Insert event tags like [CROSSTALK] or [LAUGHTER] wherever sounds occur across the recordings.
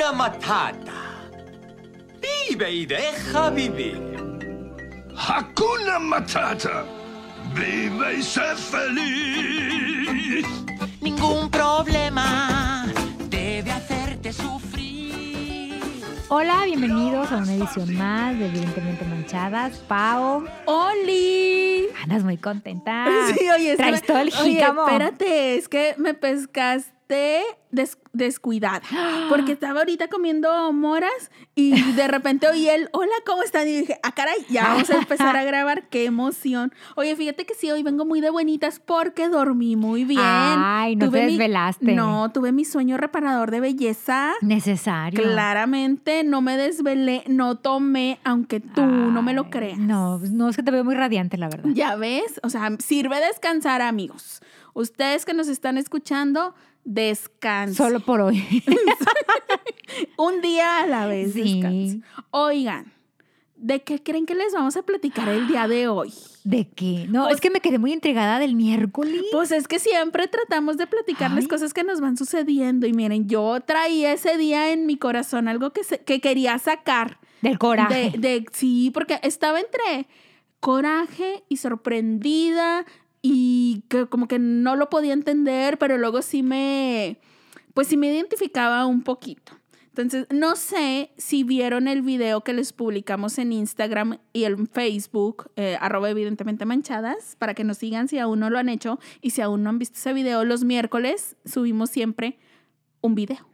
Hakuna Matata. Vive y deja vivir. Hakuna Matata. Vive y sé feliz. Ningún problema debe hacerte sufrir. Hola, bienvenidos a una edición más de Evidentemente Manchadas. Pau, ¡Oli! andas muy contenta. Sí, oye, Traes todo el oye, jícamo. espérate, es que me pescaste des- descuidada. [GASPS] Porque estaba ahorita comiendo moras y de repente oí el hola, ¿cómo están? Y dije, ah, caray, ya vamos a empezar a grabar. ¡Qué emoción! Oye, fíjate que sí, hoy vengo muy de buenitas porque dormí muy bien. Ay, no te mi- desvelaste. No, tuve mi sueño reparador de belleza. Necesario. Claramente no me desvelé, no tomé, aunque tú no me lo creas. No, no, es que te veo muy radiante, la verdad. Ya ves, o sea, sirve descansar, amigos. Ustedes que nos están escuchando, descansen. Solo por hoy. [LAUGHS] un día a la vez. Sí. Oigan, ¿de qué creen que les vamos a platicar el día de hoy? [GASPS] ¿De qué? No, Pues- es que me quedé muy intrigada del miércoles. Pues es que siempre tratamos de platicarles Ay. cosas que nos van sucediendo. Y miren, yo traía ese día en mi corazón algo que, se- que quería sacar. del coraje. De, de- sí, porque estaba entre coraje y sorprendida y que como que no lo podía entender, pero luego sí me, pues sí me identificaba un poquito. Entonces, no sé si vieron el video que les publicamos en Instagram y en Facebook, eh, arroba evidentemente manchadas, para que nos sigan si aún no lo han hecho y si aún no han visto ese video, los miércoles subimos siempre un video.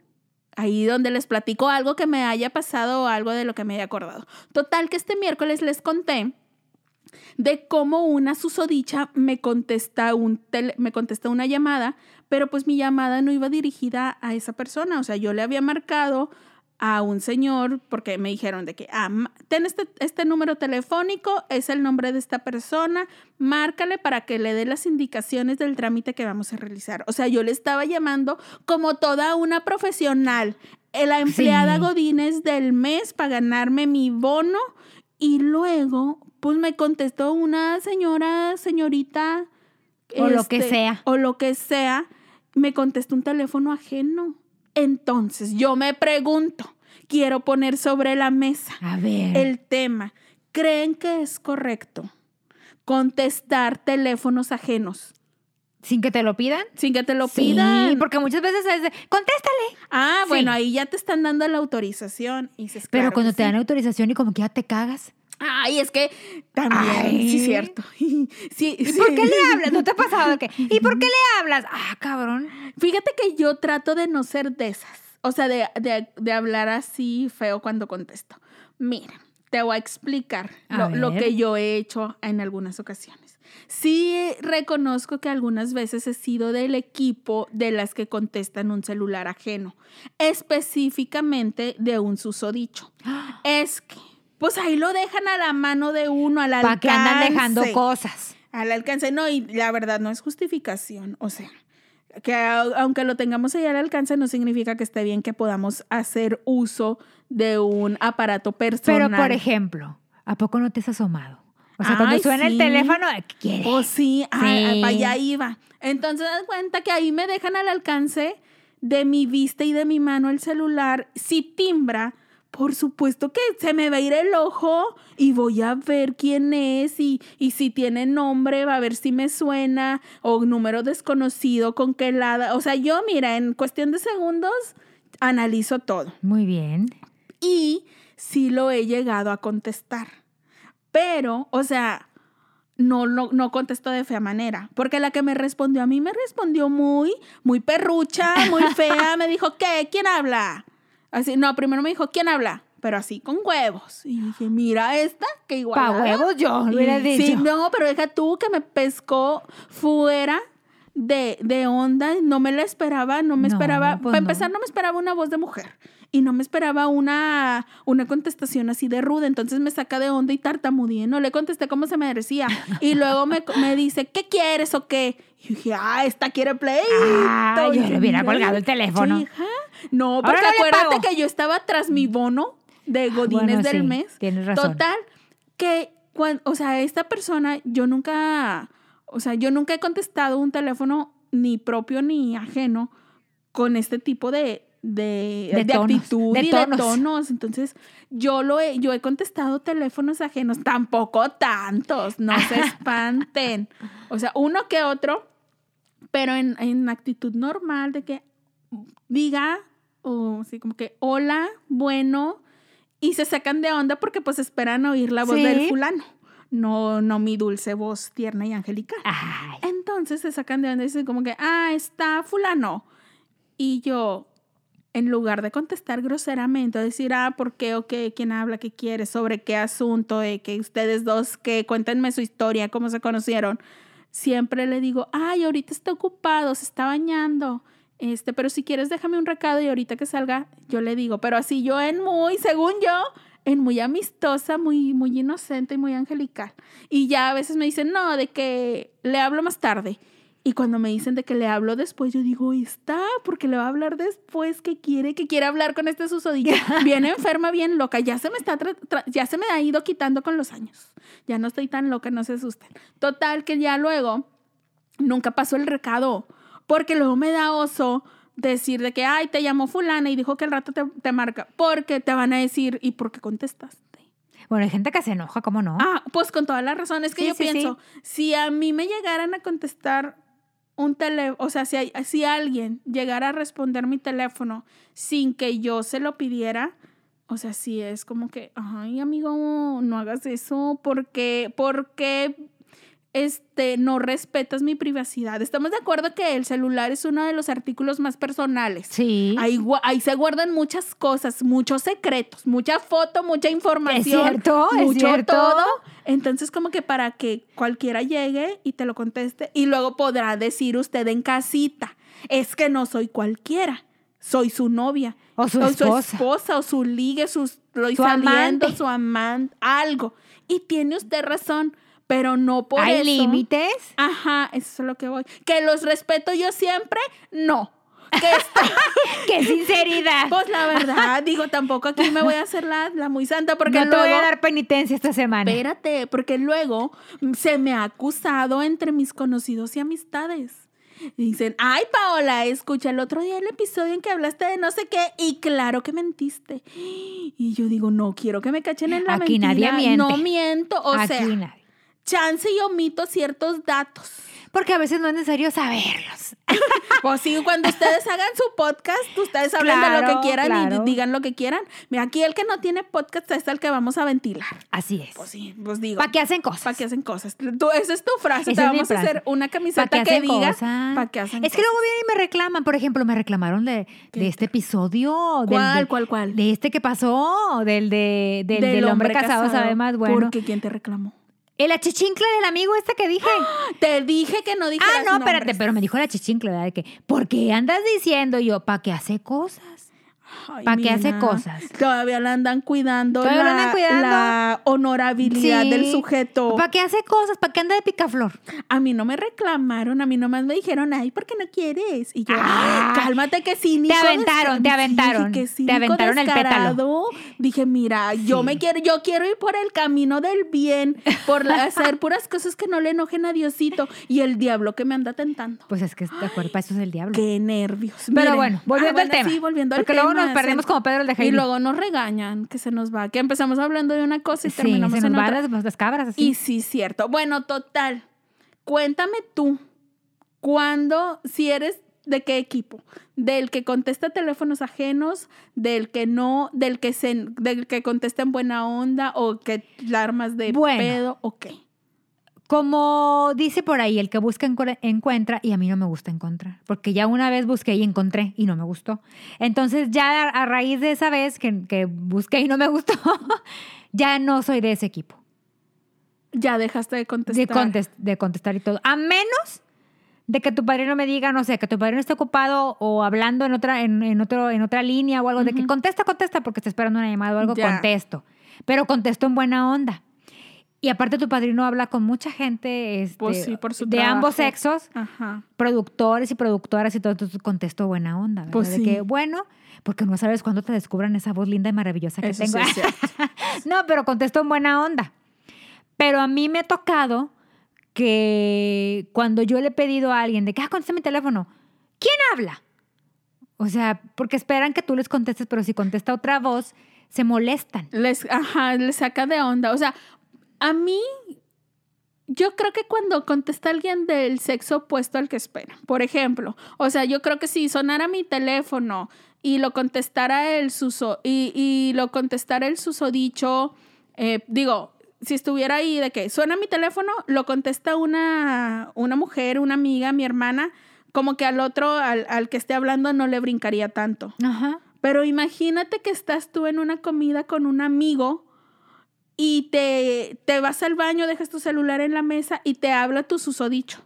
Ahí donde les platico algo que me haya pasado o algo de lo que me haya acordado. Total que este miércoles les conté de cómo una susodicha me contesta, un tele- me contesta una llamada, pero pues mi llamada no iba dirigida a esa persona. O sea, yo le había marcado a un señor porque me dijeron de que, ah, ten este, este número telefónico, es el nombre de esta persona, márcale para que le dé las indicaciones del trámite que vamos a realizar. O sea, yo le estaba llamando como toda una profesional, la empleada Sí. Godínez del mes para ganarme mi bono y luego, pues me contestó una señora, señorita. O lo que este, sea. O lo que sea. Me contestó un teléfono ajeno. Entonces, yo me pregunto, quiero poner sobre la mesa A ver. el tema. ¿Creen que es correcto contestar teléfonos ajenos ¿Sin que te lo pidan? sin que te lo Sí, pidan? porque muchas veces es de, contéstale. Ah, Sí. bueno, ahí ya te están dando la autorización. Y dices, Pero claro cuando te sí. dan autorización y como que ya te cagas. Ay, es que también, Ay. [LAUGHS] sí, cierto. Sí, ¿Y sí. por qué le hablas? ¿No te ha [LAUGHS] pasado de que? ¿Y por qué le hablas? Ah, cabrón. Fíjate que yo trato de no ser de esas. O sea, de, de- de hablar así feo cuando contesto. Mira, te voy a explicar A lo, lo que yo he hecho en algunas ocasiones. Sí reconozco que algunas veces he sido del equipo de las que contestan un celular ajeno, específicamente de un susodicho. [GASPS] Es que, pues ahí lo dejan a la mano de uno, al alcance. ¿Para qué andan dejando cosas? Al alcance, no, y la verdad no es justificación, o sea, que aunque lo tengamos ahí al alcance no significa que esté bien que podamos hacer uso de un aparato personal. Pero, por ejemplo, ¿a poco no te has asomado? O sea, cuando suena el sí. teléfono, ¿qué quieres? Pues sí, ah, Sí. ah, para allá iba. Entonces, das cuenta que ahí me dejan al alcance de mi vista y de mi mano el celular. Si timbra, por supuesto que se me va a ir el ojo y voy a ver quién es y, y si tiene nombre, va a ver si me suena o número desconocido, con qué lado. O sea, yo, mira, en cuestión de segundos, analizo todo Muy bien. y sí lo he llegado a contestar. Pero, o sea, no, no, no contestó de fea manera, porque la que me respondió a mí me respondió muy, muy perrucha, muy fea, me dijo, ¿qué? ¿Quién habla? Así, no, primero me dijo, ¿quién habla? Pero así con huevos. Y dije, mira esta, que igual. Pa' huevos yo, lo hubiera Sí, dicho. no, pero deja tú que me pescó fuera de, de onda, no me la esperaba, no me No, esperaba, pues para no. empezar no me esperaba una voz de mujer y no me esperaba una, una contestación así de ruda, entonces me saca de onda y tartamudeé, no le contesté como se merecía y luego me, me dice, ¿qué quieres o qué? Y dije, ah, esta quiere play. Ah, yo le hubiera colgado el teléfono. No, porque no le acuérdate que yo estaba tras mi bono de Godines bueno, del sí, mes. tienes razón. Total, que, cuan- o sea, esta persona, yo nunca, o sea, yo nunca he contestado un teléfono ni propio ni ajeno con este tipo de, de, De de tonos, actitud de y tonos. de tonos. Entonces, yo lo he, yo he contestado teléfonos ajenos, tampoco tantos, no se [LAUGHS] espanten. O sea, uno que otro, pero en, en actitud normal de que diga, o así como que, hola, bueno, y se sacan de onda porque pues esperan oír la voz Sí. del fulano, no, no mi dulce voz tierna y angelical. Ay, Entonces se sacan de onda y dicen como que, ah, está fulano. Y yo, en lugar de contestar groseramente, decir, ah, ¿por qué o qué? ¿Quién habla? ¿Qué quiere? ¿Sobre qué asunto? Eh, que ustedes dos, que cuéntenme su historia, cómo se conocieron. Siempre le digo, ay, ahorita está ocupado, se está bañando. Este, pero si quieres déjame un recado y ahorita que salga yo le digo, pero así yo en muy, según yo, en muy amistosa, muy muy inocente y muy angelical. Y ya a veces me dicen, "No, de que le hablo más tarde." Y cuando me dicen de que le hablo después, yo digo, está, porque le va a hablar después, que quiere, que quiere hablar con este susodillo. [LAUGHS] Bien enferma, bien loca. Ya se me está, ya se me ha ido quitando con los años. Ya no estoy tan loca, no se asusten. Total, que ya luego nunca pasó el recado, porque luego me da oso decir de que, ay, te llamó fulana y dijo que al rato te, te marca, porque te van a decir, ¿y por qué contestaste? Bueno, hay gente que se enoja, ¿cómo no? Ah, pues con todas las razones que Sí, yo sí, sí. pienso, si a mí me llegaran a contestar un teléfono, o sea, si, hay- si alguien llegara a responder mi teléfono sin que yo se lo pidiera, o sea, sí es como que, ay, amigo, no hagas eso, porque, porque este, no respetas mi privacidad. Estamos de acuerdo que el celular es uno de los artículos más personales. sí. Ahí, ahí se guardan muchas cosas, muchos secretos, mucha foto, mucha información. cierto, es mucho cierto. todo. Entonces, como que para que cualquiera llegue y te lo conteste, y luego podrá decir usted en casita, es que no soy cualquiera, soy su novia. O su esposa. esposa, o su ligue, su, Su saliendo, amante. su amante, algo. Y tiene usted razón, pero no por ¿Hay eso. límites? Ajá, eso es lo que voy. Que los respeto yo siempre, no. Que [LAUGHS] ¡Qué sinceridad! [LAUGHS] pues la verdad, digo, tampoco aquí me voy a hacer la, la muy santa porque no te luego... voy a dar penitencia esta semana. Espérate, porque luego se me ha acusado entre mis conocidos y amistades. Dicen, ay Paola, escucha el otro día el episodio en que hablaste de no sé qué y claro que mentiste. Y yo digo, no quiero que me cachen en la Aquí mentira. nadie miente. No miento, o Aquí sea, nadie. Chance y omito ciertos datos. Porque a veces no es necesario saberlos. [LAUGHS] Pues sí, cuando ustedes hagan su podcast, ustedes hablen de lo Claro, que quieran claro. y digan lo que quieran. Mira, aquí el que no tiene podcast es el que vamos a ventilar. Así es. Pues sí, pues digo. ¿Para qué hacen cosas? ¿Para qué hacen cosas? Tú, esa es tu frase. Esa Te vamos a frase. hacer una ¿Para camiseta que diga. cosas? ¿Para qué hacen Es que luego vienen y me reclaman. Por ejemplo, me reclamaron de, de este episodio. del- ¿Cuál, del- cuál, cuál? De este que pasó, del, de, del, del hombre, casado, sabe más bueno. Porque ¿quién te reclamó? El achichincla del amigo este que dije. [GASPS] Te dije que no dijeras Ah, no, espérate, pero me dijo el achichincla, ¿verdad? De que, ¿por qué andas diciendo yo? ¿Para qué hace cosas? Ay, ¿Pa' qué hace cosas? Todavía la andan cuidando. Todavía la la, andan cuidando. la honorabilidad Sí. del sujeto. ¿Para qué hace cosas? ¿Para qué anda de picaflor? A mí no me reclamaron, a mí nomás me dijeron, ay, ¿por qué no quieres? Y yo, Ah. cálmate que cínico. Te aventaron, te Sí, aventaron, que te aventaron el pétalo. Dije, mira, yo Sí. me quiero, yo quiero ir por el camino del bien, por la- hacer [LAUGHS] puras cosas que no le enojen a Diosito y el diablo que me anda tentando. Pues es que de acuerdo, para eso es el diablo. Qué nervios. Pero Miren. bueno, volviendo Ah, al tema. Sí, volviendo al Porque luego tema, nos perdemos se- como Pedro el de Y luego nos regañan, que se nos va, que empezamos hablando de una cosa y sí, terminamos se nos en otra. las, las cabras así. Y sí, cierto. Bueno, total. Cuéntame tú, ¿cuándo, si eres de qué equipo? ¿Del que contesta teléfonos ajenos? ¿Del que no? ¿Del que, se, del que contesta en buena onda? ¿O que la armas de Bueno. pedo? ¿O qué? Como dice por ahí, el que busca encu- encuentra y a mí no me gusta encontrar, porque ya una vez busqué y encontré y no me gustó. Entonces ya a, raíz de esa vez que, que busqué y no me gustó, [LAUGHS] ya no soy de ese equipo, Ya dejaste de contestar. de, contes- de contestar y todo. A menos de que tu padrino me diga, no sé, que tu padrino esté ocupado o hablando en otra, en, en otro, en otra línea o algo, de que contesta, contesta porque está esperando una llamada o algo, Ya. contesto. Pero contesto en buena onda. Y aparte tu padrino habla con mucha gente este, Pues sí, por su de ambos sexos, Ajá. productores y productoras y todo, entonces contesto buena onda. ¿verdad? Pues de sí. que, bueno, porque no sabes cuándo te descubran esa voz linda y maravillosa que Eso sí tengo. cierto. [LAUGHS] no, pero contesto en buena onda. Pero a mí me ha tocado que cuando yo le he pedido a alguien de que, ah, contesta mi teléfono, ¿quién habla? O sea, porque esperan que tú les contestes, pero si contesta otra voz, se molestan. Les, ajá, les saca de onda. O sea, a mí, yo creo que cuando contesta alguien del sexo opuesto al que espera, por ejemplo, o sea, yo creo que si sonara mi teléfono y lo contestara el suso, y, y lo contestara el susodicho, eh, digo, si estuviera ahí de que suena mi teléfono, lo contesta una, una mujer, una amiga, mi hermana, como que al otro, al, al que esté hablando, no le brincaría tanto. Ajá. Pero imagínate que estás tú en una comida con un amigo y te, te vas al baño, dejas tu celular en la mesa y te habla tu susodicho.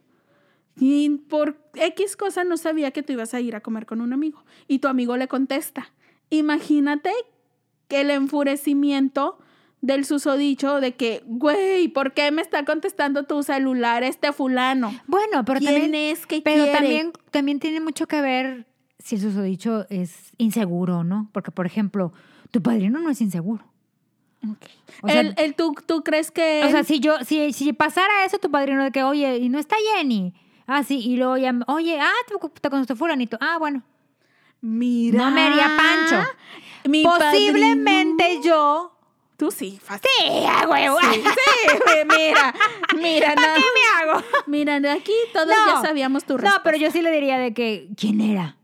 Y por X cosa no sabía que tú ibas a ir a comer con un amigo. Y tu amigo le contesta. Imagínate que el enfurecimiento del susodicho de que, güey, ¿por qué me está contestando tu celular este fulano? Bueno, pero ¿Quién también, es que pero quiere? también, también tiene mucho que ver si el susodicho es inseguro, ¿no? Porque, por ejemplo, tu padrino no es inseguro. O sea, el, el- ¿tú, ¿Tú crees que...? O sea, si yo, si, si pasara eso, tu padrino de que, oye, y no está Jenny. Ah, sí, y luego ya, oye, ah, te, te contestó fulanito. Ah, bueno. Mira. No me haría pancho. Mi Posiblemente padrino- yo. Tú sí, fácil. Sí, huevo. Sí, [LAUGHS] sí, mira, mira, ¿Para no. qué me hago? Mira, de aquí todos No. ya sabíamos tu No, respuesta. pero yo sí le diría de que, ¿quién era?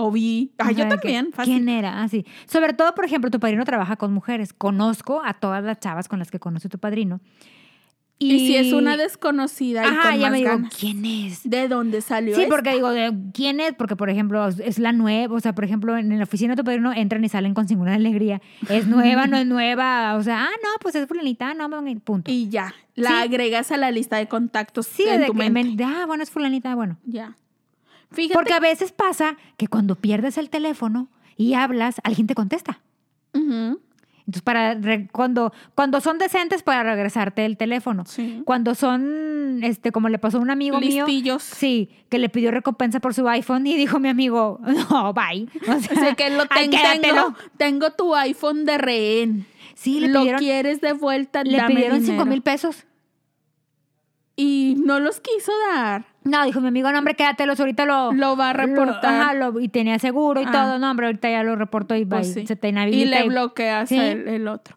O vi. Ah, yo también, fácil. ¿Quién era? Así. Sobre todo, por ejemplo, tu padrino trabaja con mujeres. Conozco a todas las chavas con las que conoce tu padrino. Y, si es una desconocida y Ajá, con ya más me digo, ganas. ¿quién es? ¿De dónde salió Sí, porque digo, ¿quién es? Porque, por ejemplo, es la nueva, o sea, por ejemplo, en la oficina de tu padrino entran y salen con singular alegría. ¿Es nueva, no es [LAUGHS] nueva? O sea, ah, no, pues es fulanita, no, punto. Y ya, la Sí. agregas a la lista de contactos sí, en de tu que mente. me- ah, bueno, es fulanita, bueno. Ya. Fíjate. Porque a veces pasa que cuando pierdes el teléfono y hablas, alguien te contesta. Entonces, para re- cuando, cuando son decentes, para regresarte el teléfono. Sí. Cuando son, este, como le pasó a un amigo mío. Listillos. Sí, que le pidió recompensa por su iPhone y dijo mi amigo, [LAUGHS] no, bye. O sea, O sea, que lo [LAUGHS] "Ay, ten- quédatelo". tengo, tengo tu iPhone de rehén. Sí, le lo pidieron, quieres de vuelta, le dame pidieron cinco mil pesos. Y no los quiso dar. No, dijo mi amigo, no, hombre, quédatelos, ahorita lo... Lo va a reportar. ajá, lo- y tenía seguro y Ah. todo. No, hombre, ahorita ya lo reportó y Pues sí. se te Y inhabilita. le bloqueas Sí. el, el otro.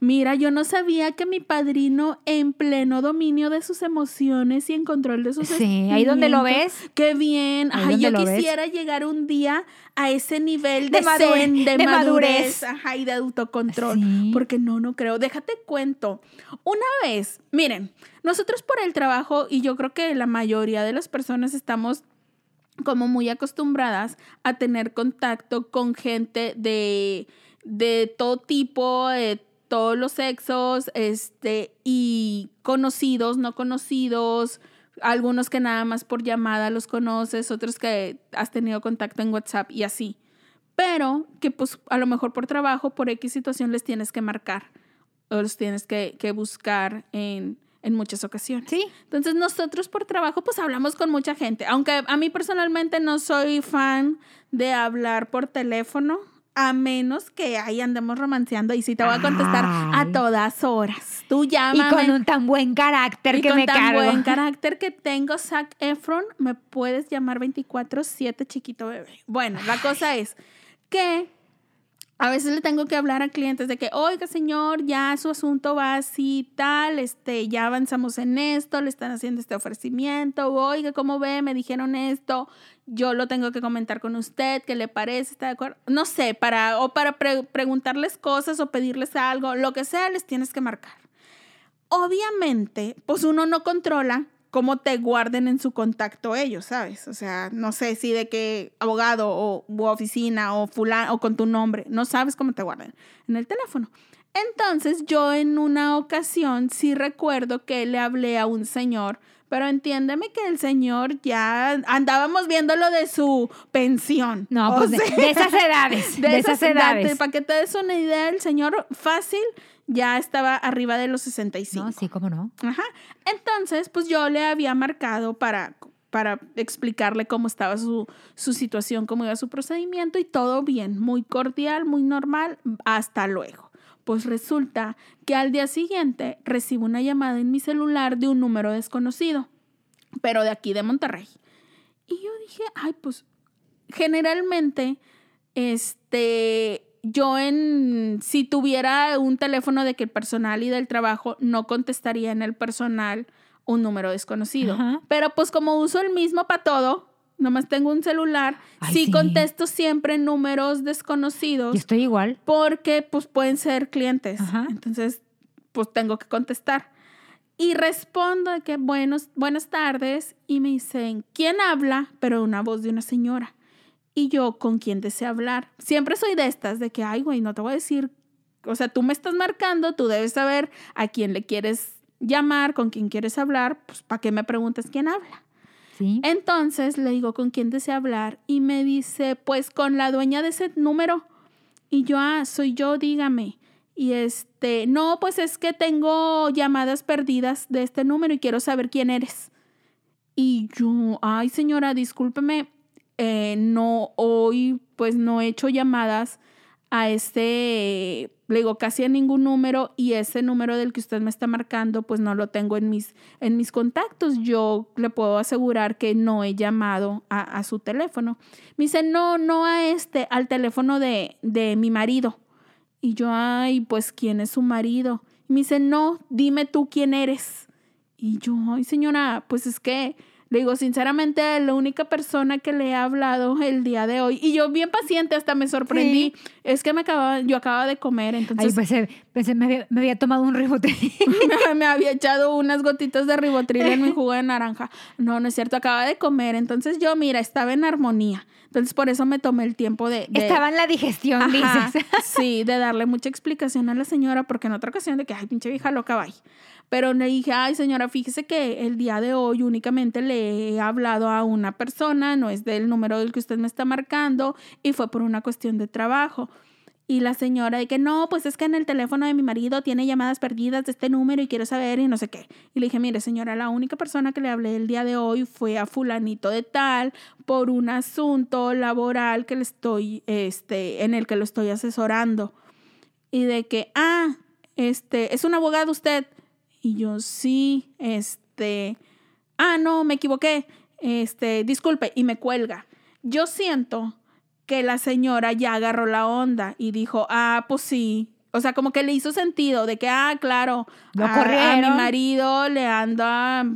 Mira, yo no sabía que mi padrino en pleno dominio de sus emociones y en control de sus Sí, ahí donde lo ves. Qué bien. Ahí Ay, yo ves. quisiera llegar un día a ese nivel De de, madure- zen, de, de madurez, madurez. ajá, y de autocontrol. Sí. Porque no, no creo. Déjate cuento. Una vez, miren, nosotros por el trabajo, y yo creo que la mayoría de las personas estamos como muy acostumbradas a tener contacto con gente de, de todo tipo, de todos los sexos, este, y conocidos, no conocidos, algunos que nada más por llamada los conoces, otros que has tenido contacto en WhatsApp y así. Pero que pues a lo mejor por trabajo, por X situación les tienes que marcar o los tienes que, que buscar en, en muchas ocasiones. Sí. Entonces nosotros por trabajo pues hablamos con mucha gente, aunque a mí personalmente no soy fan de hablar por teléfono, a menos que ahí andemos romanceando y sí te voy a contestar a todas horas. Tú Y llámame. con un tan buen carácter y que con me tan cargo. buen [LAUGHS] carácter que tengo, Zac Efron, me puedes llamar 24-7 chiquito bebé. Bueno, la cosa es que a veces le tengo que hablar a clientes de que, oiga, señor, ya su asunto va así, tal, este, ya avanzamos en esto, le están haciendo este ofrecimiento, oiga, ¿cómo ve? Me dijeron esto, yo lo tengo que comentar con usted, ¿qué le parece? ¿Está de acuerdo? No sé, para, o para pre- preguntarles cosas o pedirles algo, lo que sea, les tienes que marcar. Obviamente, pues uno no controla cómo te guarden en su contacto ellos, ¿sabes? O sea, no sé si de qué abogado o oficina o fulano o con tu nombre, no sabes cómo te guardan en el teléfono. Entonces, yo en una ocasión sí recuerdo que le hablé a un señor, pero entiéndeme que el señor ya andábamos viendo lo de su pensión. No, O pues de, sea, de esas edades. De, esas edades. Para que te des una idea, el señor fácil ya estaba arriba de los 65. No, sí, cómo no. Ajá. Entonces, pues yo le había marcado para, para explicarle cómo estaba su, su situación, cómo iba su procedimiento y todo bien, muy cordial, muy normal, hasta luego. Pues resulta que al día siguiente recibo una llamada en mi celular de un número desconocido, pero de aquí de Monterrey. Y yo dije, ay, pues generalmente, este, yo en, si tuviera un teléfono de que el personal y del trabajo, no contestaría en el personal un número desconocido. Ajá. Pero pues como uso el mismo para todo, nomás tengo un celular, Ay, sí, sí. contesto siempre números desconocidos Yo estoy igual. porque pues pueden ser clientes. Ajá. Entonces, pues tengo que contestar. Y respondo de que buenos, buenas tardes y me dicen, ¿quién habla? Pero una voz de una señora. Y yo, ¿con quién desea hablar? Siempre soy de estas, de que, ay, güey, no te voy a decir, o sea, tú me estás marcando, tú debes saber a quién le quieres llamar, con quién quieres hablar, pues ¿para qué me preguntas quién habla? Entonces le digo, ¿con quién desea hablar? Y me dice, pues con la dueña de ese número. Y yo, ah, soy yo, dígame. Y este, no, pues es que tengo llamadas perdidas de este número y quiero saber quién eres. Y yo, ay señora, discúlpeme, eh, no, hoy pues no he hecho llamadas a este, le digo, casi a ningún número y ese número del que usted me está marcando, pues no lo tengo en mis, en mis contactos. Yo le puedo asegurar que no he llamado a, su teléfono. Me dice, no, no a este, al teléfono de, de mi marido. Y yo, ay, pues, ¿quién es su marido? Y me dice, no, dime tú quién eres. Y yo, ay, señora, pues es que, le digo, sinceramente, la única persona que le he hablado el día de hoy, y yo bien paciente, hasta me sorprendí, es que me acababa, yo acababa de comer, Ay, entonces pensé, pensé me, había, me había tomado un ribote. me, [LAUGHS] [LAUGHS] me había echado unas gotitas de ribotril en mi [LAUGHS] jugo de naranja. No, no es cierto, acaba de comer, entonces yo, mira, estaba en armonía. Entonces, por eso me tomé el tiempo de... de- Estaba en la digestión, Ajá, dices. Sí, de darle mucha explicación a la señora, porque en otra ocasión de que, ay, pinche vieja loca, bye. Pero le dije, ay, señora, fíjese que el día de hoy únicamente le he hablado a una persona, no es del número del que usted me está marcando, y fue por una cuestión de trabajo. Y la señora de que no, pues es que en el teléfono de mi marido tiene llamadas perdidas de este número y quiero saber y no sé qué. Y le dije, mire señora, la única persona que le hablé el día de hoy fue a fulanito de tal por un asunto laboral que le estoy, este, en el que lo estoy asesorando. Y de que, ah, este, es un abogado usted. Y yo, sí, este, ah, no, me equivoqué, este, disculpe, y me cuelga. Yo siento que la señora ya agarró la onda y dijo, ah, pues sí. O sea, como que le hizo sentido de que, ah, claro, Lo a, a mi marido le anda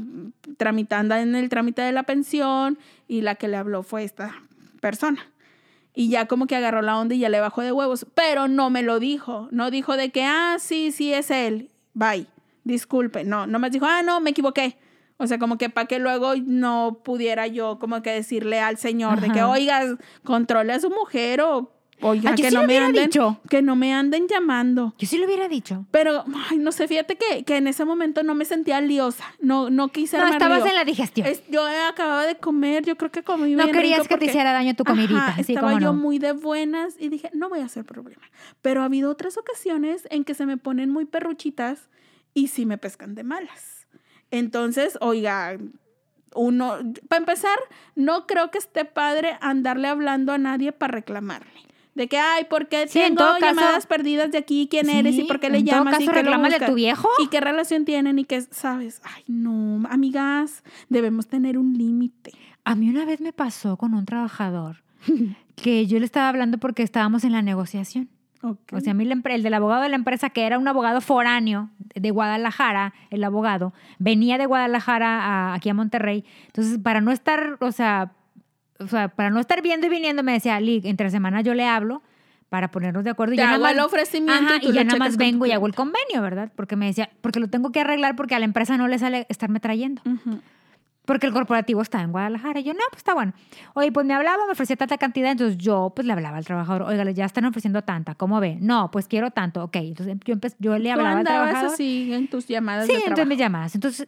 tramitando en el trámite de la pensión y la que le habló fue esta persona. Y ya como que agarró la onda y ya le bajó de huevos, pero no me lo dijo. No dijo de que, ah, sí, sí es él. Bye. Disculpe. No, no me dijo, ah, no, me equivoqué. O sea, como que para que luego no pudiera yo como que decirle al señor de que, oiga, controle a su mujer o, oiga, que sí no me anden, dicho. que no me anden llamando. Yo sí lo hubiera dicho. Pero, ay, no sé, fíjate que, que en ese momento no me sentía liosa. No, no quise No, estabas en la digestión. Es- yo acababa de comer, yo creo que comí No bien querías rico que te porque- hiciera daño tu comidita. Ajá, sí, estaba yo no. muy de buenas y dije, no voy a hacer problema. Pero ha habido otras ocasiones en que se me ponen muy perruchitas y sí me pescan de malas. Entonces, oiga, uno, para empezar, no creo que esté padre andarle hablando a nadie para reclamarle. De que, ay, ¿por qué Sí, tengo caso- llamadas perdidas de aquí? ¿Quién eres? ¿Y por qué le en todo llamas? caso, ¿Y reclámale a tu viejo. ¿Y qué relación tienen? ¿Y qué sabes? Ay, no, amigas, debemos tener un límite. A mí una vez me pasó con un trabajador [LAUGHS] que yo le estaba hablando porque estábamos en la negociación. Ok. O sea, a mí el del abogado de la empresa, que era un abogado foráneo de Guadalajara, el abogado, venía de Guadalajara a- aquí a Monterrey. Entonces, para no estar, o sea, o sea, para no estar viendo y viniendo, me decía, Lig, entre semana yo le hablo para ponernos de acuerdo. Y Te ya nada hago más- el ofrecimiento Ajá, y tú y ya nada más vengo y hago el convenio, ¿verdad? Porque me decía, porque lo tengo que arreglar porque a la empresa no le sale estarme trayendo. Ujú. Porque el corporativo está en Guadalajara. Y yo, no, pues está bueno. Oye, pues me hablaba, me ofrecía tanta cantidad. Entonces yo, pues le hablaba al trabajador, oiga, ya están ofreciendo tanta. ¿Cómo ve? No, pues quiero tanto. Ok. Entonces yo, yo le Tú hablaba al andabas trabajador. así en tus llamadas Sí, de entonces me llamadas. Entonces,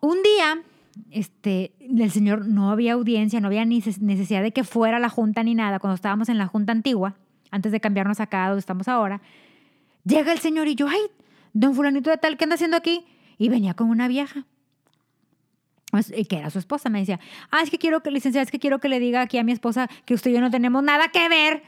un día, este, el señor no había audiencia, no había ni ces- necesidad de que fuera la junta ni nada. Cuando estábamos en la junta antigua, antes de cambiarnos acá donde estamos ahora, llega el señor y yo, ay, don fulanito de tal, ¿qué anda haciendo aquí? Y venía con una vieja. Y que era su esposa, me decía, ah, es que quiero que, licenciada, es que quiero que le diga aquí a mi esposa que usted y yo no tenemos nada que ver.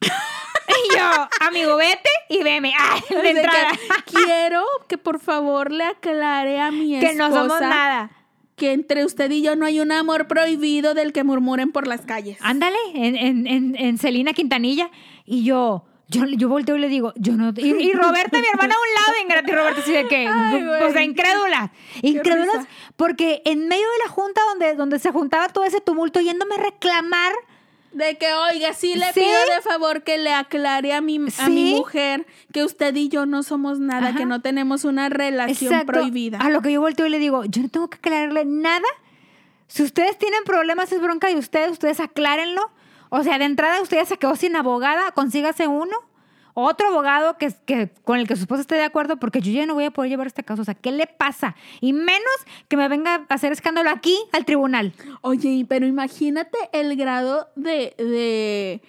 [LAUGHS] y yo, amigo, vete y veme. Ay, [LAUGHS] O de entrada. que [LAUGHS] quiero que por favor le aclare a mi que esposa no somos nada. que entre usted y yo no hay un amor prohibido del que murmuren por las calles. Ándale, en, en, en, en Celina Quintanilla. Y yo, yo, yo volteo y le digo, yo no. Y, y Roberta, mi hermana, a un lado, ingrata, y Roberta así de que, [LAUGHS] Ay, güey. pues de incrédula. Incrédulas, risa. porque en medio de la junta donde, donde se juntaba todo ese tumulto, yéndome a reclamar. De que, oiga, sí le Sí. pido de favor que le aclare a mi, a mi mujer que usted y yo no somos nada, Ajá. que no tenemos una relación Exacto, prohibida. A lo que yo volteo y le digo, yo no tengo que aclararle nada. Si ustedes tienen problemas, es bronca de ustedes, ustedes aclárenlo. O sea, de entrada usted ya se quedó sin abogada, consígase uno. Otro abogado que, que, con el que su esposa esté de acuerdo, porque yo ya no voy a poder llevar este caso. O sea, ¿qué le pasa? Y menos que me venga a hacer escándalo aquí al tribunal. Oye, pero imagínate el grado de... de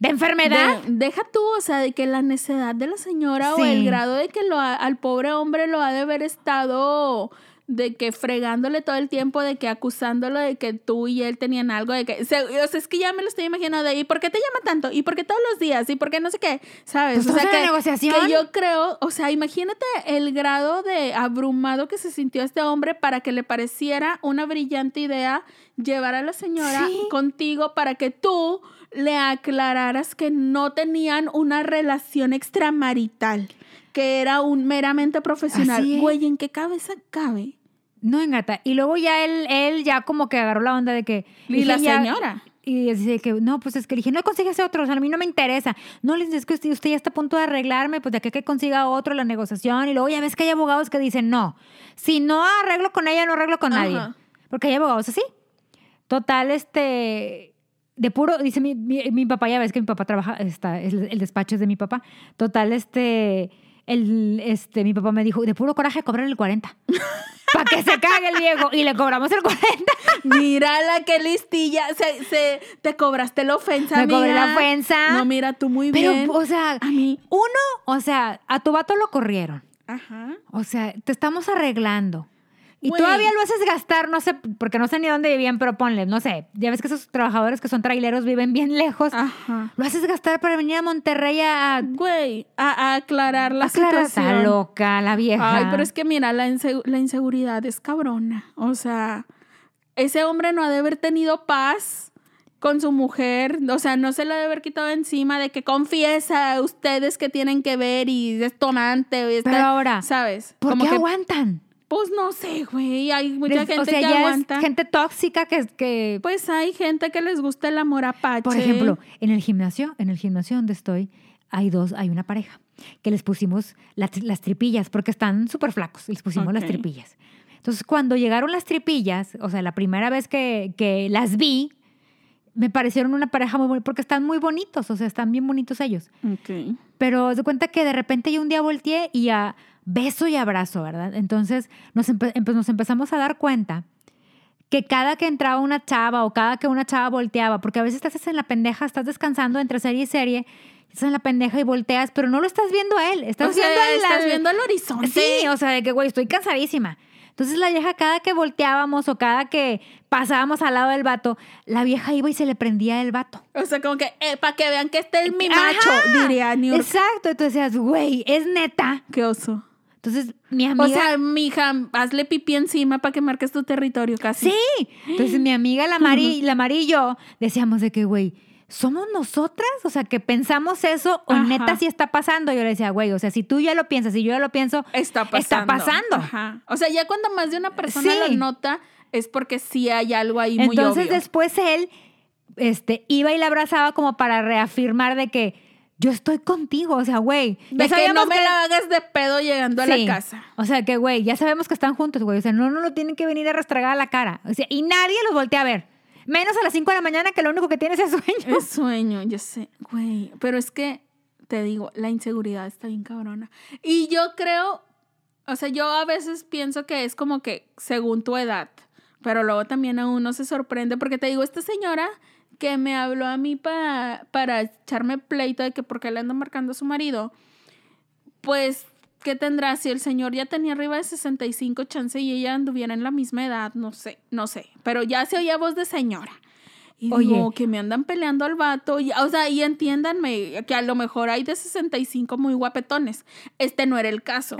¿De enfermedad? de- deja tú, o sea, de que la necedad de la señora o el grado de que lo ha- al pobre hombre lo ha de haber estado de que fregándole todo el tiempo, de que acusándolo de que tú y él tenían algo, de que, o sea, es que ya me lo estoy imaginando de, ¿y por qué te llama tanto? ¿Y por qué todos los días? ¿Y por qué no sé qué? ¿Sabes? Pues o sea, que, la negociación. que yo creo, o sea, imagínate el grado de abrumado que se sintió este hombre para que le pareciera una brillante idea llevar a la señora Sí. contigo para que tú le aclararas que no tenían una relación extramarital, que era un meramente profesional. Güey, ¿en qué cabeza cabe? No, engata. Y luego ya él, él ya como que agarró la onda de que... Y la ya- señora. Y dice que, no, pues es que le dije, no consíguese otro, o sea, a mí no me interesa. No, les es que usted, usted ya está a punto de arreglarme, pues de que, que consiga otro la negociación. Y luego ya ves que hay abogados que dicen, no, si no arreglo con ella, no arreglo con nadie. Porque hay abogados así. Total, este, de puro, dice mi, mi, mi papá, ya ves que mi papá trabaja, está, el, el despacho es de mi papá. Total, este, el, este, mi papá me dijo, de puro coraje, cobrar el 40. [LAUGHS] Para que se cague el viejo. Y le cobramos el 40. Mírala, qué listilla. Se, se- te cobraste la ofensa, Me cobré la ofensa. No, mira, tú muy Pero, bien. o sea, A mí. uno, o sea, a tu vato lo corrieron. Ajá. O sea, te estamos arreglando. Y todavía lo haces gastar, no sé, porque no sé ni dónde vivían, pero ponle, no sé. Ya ves que esos trabajadores que son traileros viven bien lejos. Ajá. Lo haces gastar para venir a Monterrey a, Güey, a, a aclarar la aclarar. Está situación. loca la vieja. Ay, pero es que mira, la, insegu- la inseguridad es cabrona. O sea, ese hombre no ha de haber tenido paz con su mujer. O sea, no se le ha de haber quitado encima de que confiesa a ustedes que tienen que ver y es tomante. y está- Pero ahora, ¿sabes? ¿Por Como qué que, aguantan? Pues no sé, güey. Hay mucha gente o sea, que ya aguanta. es gente tóxica que, que Pues hay gente que les gusta el amor apache. Por ejemplo, en el gimnasio, en el gimnasio donde estoy, hay dos, hay una pareja que les pusimos las, las tripillas porque están súper flacos, les pusimos las tripillas. Entonces, cuando llegaron las tripillas, o sea, la primera vez que, que las vi, me parecieron una pareja muy bonita porque están muy bonitos, o sea, están bien bonitos ellos. Ok. Pero de cuenta que de repente yo un día volteé y a beso y abrazo, ¿verdad? Entonces nos, empe- empe- nos empezamos a dar cuenta que cada que entraba una chava o cada que una chava volteaba, porque a veces estás en la pendeja, estás descansando entre serie y serie, estás en la pendeja y volteas, pero no lo estás viendo a él, estás O sea, viendo al- estás al- viendo horizonte. Sí, o sea, de que, güey, estoy cansadísima. Entonces la vieja, cada que volteábamos o cada que pasábamos al lado del vato, la vieja iba y se le prendía el vato. O sea, como que para que vean que este es mi Ajá. macho, diría New York. Exacto, entonces decías, güey, es neta. Qué oso. Entonces mi amiga... O sea, mija, hazle pipí encima para que marques tu territorio casi. sí. Entonces mi amiga la Mari, la Mari y yo decíamos de que, güey, ¿somos nosotras? O sea, que pensamos eso o Ajá. neta sí está pasando. Yo le decía, güey, o sea, si tú ya lo piensas y yo ya lo pienso, Está pasando. Está pasando. Ajá. O sea, ya cuando más de una persona Sí. lo nota, es porque sí hay algo ahí muy Entonces obvio. después él este, iba y la abrazaba como para reafirmar de que yo estoy contigo. O sea, güey, ya que no me que- la hagas de pedo llegando a la casa. O sea, que, güey, ya sabemos que están juntos, güey. O sea, no, no lo tienen que venir a restregar a la cara. O sea, y nadie los voltea a ver. Menos a las 5 de la mañana que lo único que tienes es sueño. Es sueño, yo sé, güey. Pero es que, te digo, la inseguridad está bien cabrona. Y yo creo, o sea, yo a veces pienso que es como que según tu edad. Pero luego también a uno se sorprende porque te digo, esta señora que me habló a mí para, para echarme pleito de que por qué le ando marcando a su marido, pues, ¿qué tendrá? Si el señor ya tenía arriba de 65 chance y ella anduviera en la misma edad, no sé, no sé. Pero ya se oía voz de señora. Y Oye. digo, que me andan peleando al vato. Y, o sea, y entiéndanme que a lo mejor hay de 65 muy guapetones. Este no era el caso.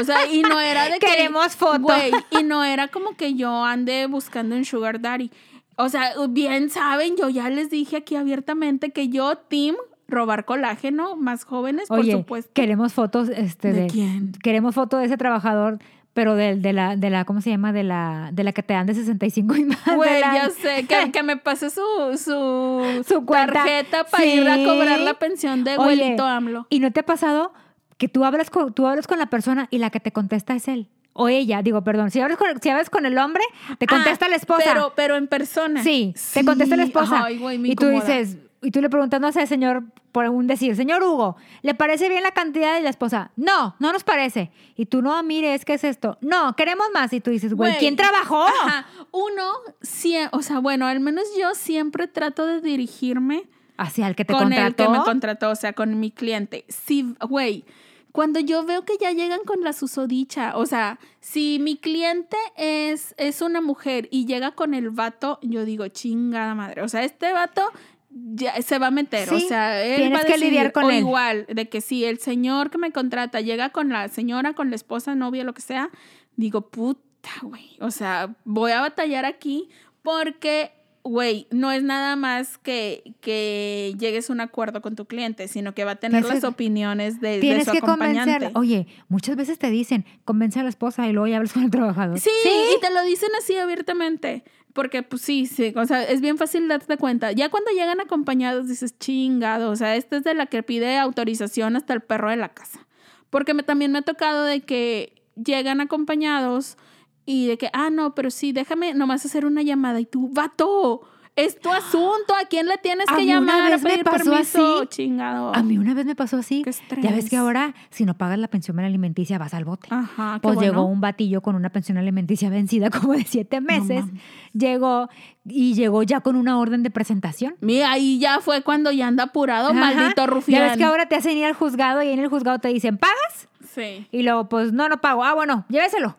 O sea, y no era de [LAUGHS] que. Queremos foto. Güey, y no era como que yo ande buscando un Sugar Daddy. O sea, bien saben, yo ya les dije aquí abiertamente que yo, Team, robar colágeno, más jóvenes, Oye, por supuesto. queremos fotos este, ¿De de, quién? Queremos fotos de ese trabajador, pero del- de, la, de la, ¿cómo se llama? De la, de la que te dan de 65 y más. de Güey, la- ya sé, que, [LAUGHS] que me pase su, su, Su tarjeta para Sí. ir a cobrar la pensión de Oye, abuelito AMLO. ¿Y no te ha pasado que tú hablas con, tú hablas con la persona y la que te contesta es él? O ella, digo, perdón. Si hablas con, si hablas con el hombre, te contesta Ah, la esposa. Pero, pero en persona. Sí, te contesta la esposa. Ay, güey, me y tú dices, y tú le preguntas, no sé, señor, por un decir, señor Hugo, ¿le parece bien la cantidad? Y la esposa, no, no nos parece. Y tú, no, mire, es que es esto. No, queremos más. Y tú dices, güey, ¿quién trabajó? Ajá. Uno, sie- o sea, bueno, al menos yo siempre trato de dirigirme Hacia el que te con el contrató. que me contrató, o sea, con mi cliente. Sí, güey, cuando yo veo que ya llegan con la susodicha, o sea, si mi cliente es, es una mujer y llega con el vato, yo digo, chingada madre, o sea, este vato ya se va a meter, o Sí, sea, él va a que lidiar con o él. igual, de que si el señor que me contrata llega con la señora, con la esposa, novia, lo que sea, digo, puta, güey, o sea, voy a batallar aquí porque güey, no es nada más que, que llegues a un acuerdo con tu cliente, sino que va a tener las opiniones de, de Tienes su que acompañante. convencerla. Oye, muchas veces te dicen, convence a la esposa y luego ya hablas con el trabajador. Sí, y te lo dicen así abiertamente. Porque, pues sí, sí, o sea, es bien fácil darte cuenta. Ya cuando llegan acompañados dices, chingado, o sea, esta es de la que pide autorización hasta el perro de la casa. Porque me, también me ha tocado de que llegan acompañados y de que, ah, no, pero sí, déjame nomás hacer una llamada. Y tú, vato, es tu asunto, ¿a quién le tienes A que llamar a vez me pedir pasó permiso? así. Chingado. A mí una vez me pasó así. Qué Ya ves que ahora, si no pagas la pensión alimenticia, vas al bote. Ajá, Pues bueno. llegó un batillo con una pensión alimenticia vencida como de siete meses. llegó y llegó ya con una orden de presentación. Mira, ahí ya fue cuando ya anda apurado, Ajá. maldito rufián. Ya ves que ahora te hacen ir al juzgado y en el juzgado te dicen, ¿pagas? Sí. Y luego, pues no, no pago. Ah, bueno, lléveselo.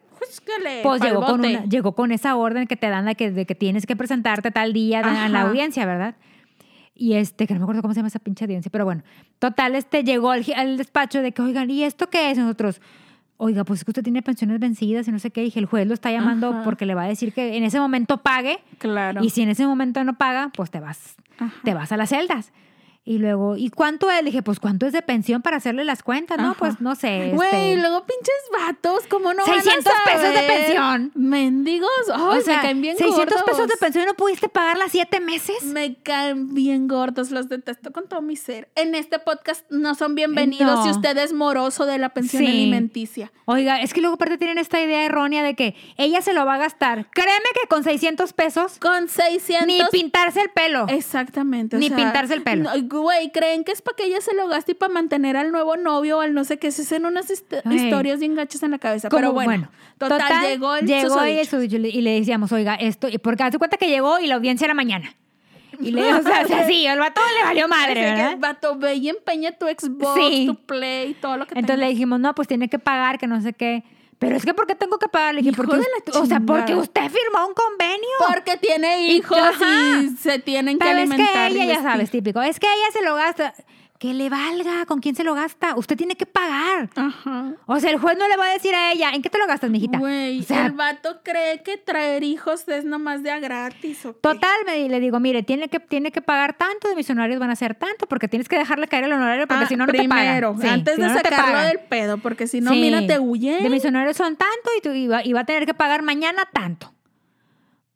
Pues llegó con, una- llegó con esa orden que te dan de que, de que tienes que presentarte tal día en la audiencia, ¿verdad? Y este, que no me acuerdo cómo se llama esa pinche audiencia, pero bueno, total, este llegó al, al despacho de que, oigan, ¿y esto qué es? Nosotros, oiga, pues es que usted tiene pensiones vencidas y no sé qué. Dije, el juez lo está llamando Ajá. porque le va a decir que en ese momento pague. Claro. Y si en ese momento no paga, pues te vas, Ajá. te vas a las celdas. Y luego, ¿y cuánto es? Le dije, pues ¿cuánto es de pensión para hacerle las cuentas? No, Ajá. pues no sé. Güey, este, luego pinches vatos, ¿cómo no van a 600 pesos de saber? pensión. Mendigos, ay, o sea, me caen bien 600 gordos. pesos de pensión y no pudiste pagar las siete meses. Me caen bien gordos, los detesto con todo mi ser. En este podcast no son bienvenidos No. si usted es moroso de la pensión Sí. alimenticia. Oiga, es que luego aparte tienen esta idea errónea de que ella se lo va a gastar. Créeme que con 600 pesos Con 600... ni pintarse el pelo. Exactamente. o Ni sea, pintarse el pelo. no, Güey, creen que es para que ella se lo gaste y para mantener al nuevo novio o al no sé qué. Se hacen unas hist- Ay. historias bien gachas en la cabeza. Pero bueno, total, llegó el llegó y, el susodicho y le decíamos, oiga, esto, y porque hace cuenta que llegó y la audiencia era mañana. Y le o sea, [LAUGHS] o sea, sí, el vato le valió madre, ¿verdad? vato, ve y empeña tu Xbox, Sí. tu Play, todo lo que Entonces le dijimos, no, pues tiene que pagar, que no sé qué. Pero es que, ¿por qué tengo que pagar? Le dije, porque, o sea, porque usted firmó un convenio. Porque tiene hijos y se tienen que Pero es alimentar. que y ella, ya sabes, típico, es que ella se lo gasta. Que le valga, ¿con quién se lo gasta? Usted tiene que pagar. Ajá. O sea, el juez no le va a decir a ella, ¿en qué te lo gastas, mijita? Güey, o sea, el vato cree que traer hijos es nomás de a gratis. ¿o qué? total, me, le digo, mire, tiene que, tiene que pagar tanto, de mis honorarios van a ser tanto, porque tienes que dejarle caer el honorario, porque Ah, si no, no te primero, pagan. Sí, antes si de no te sacarlo pagan. del pedo, porque si no, Sí. mira, te huye. De mis honorarios son tanto y, tú, y, va, y va a tener que pagar mañana tanto.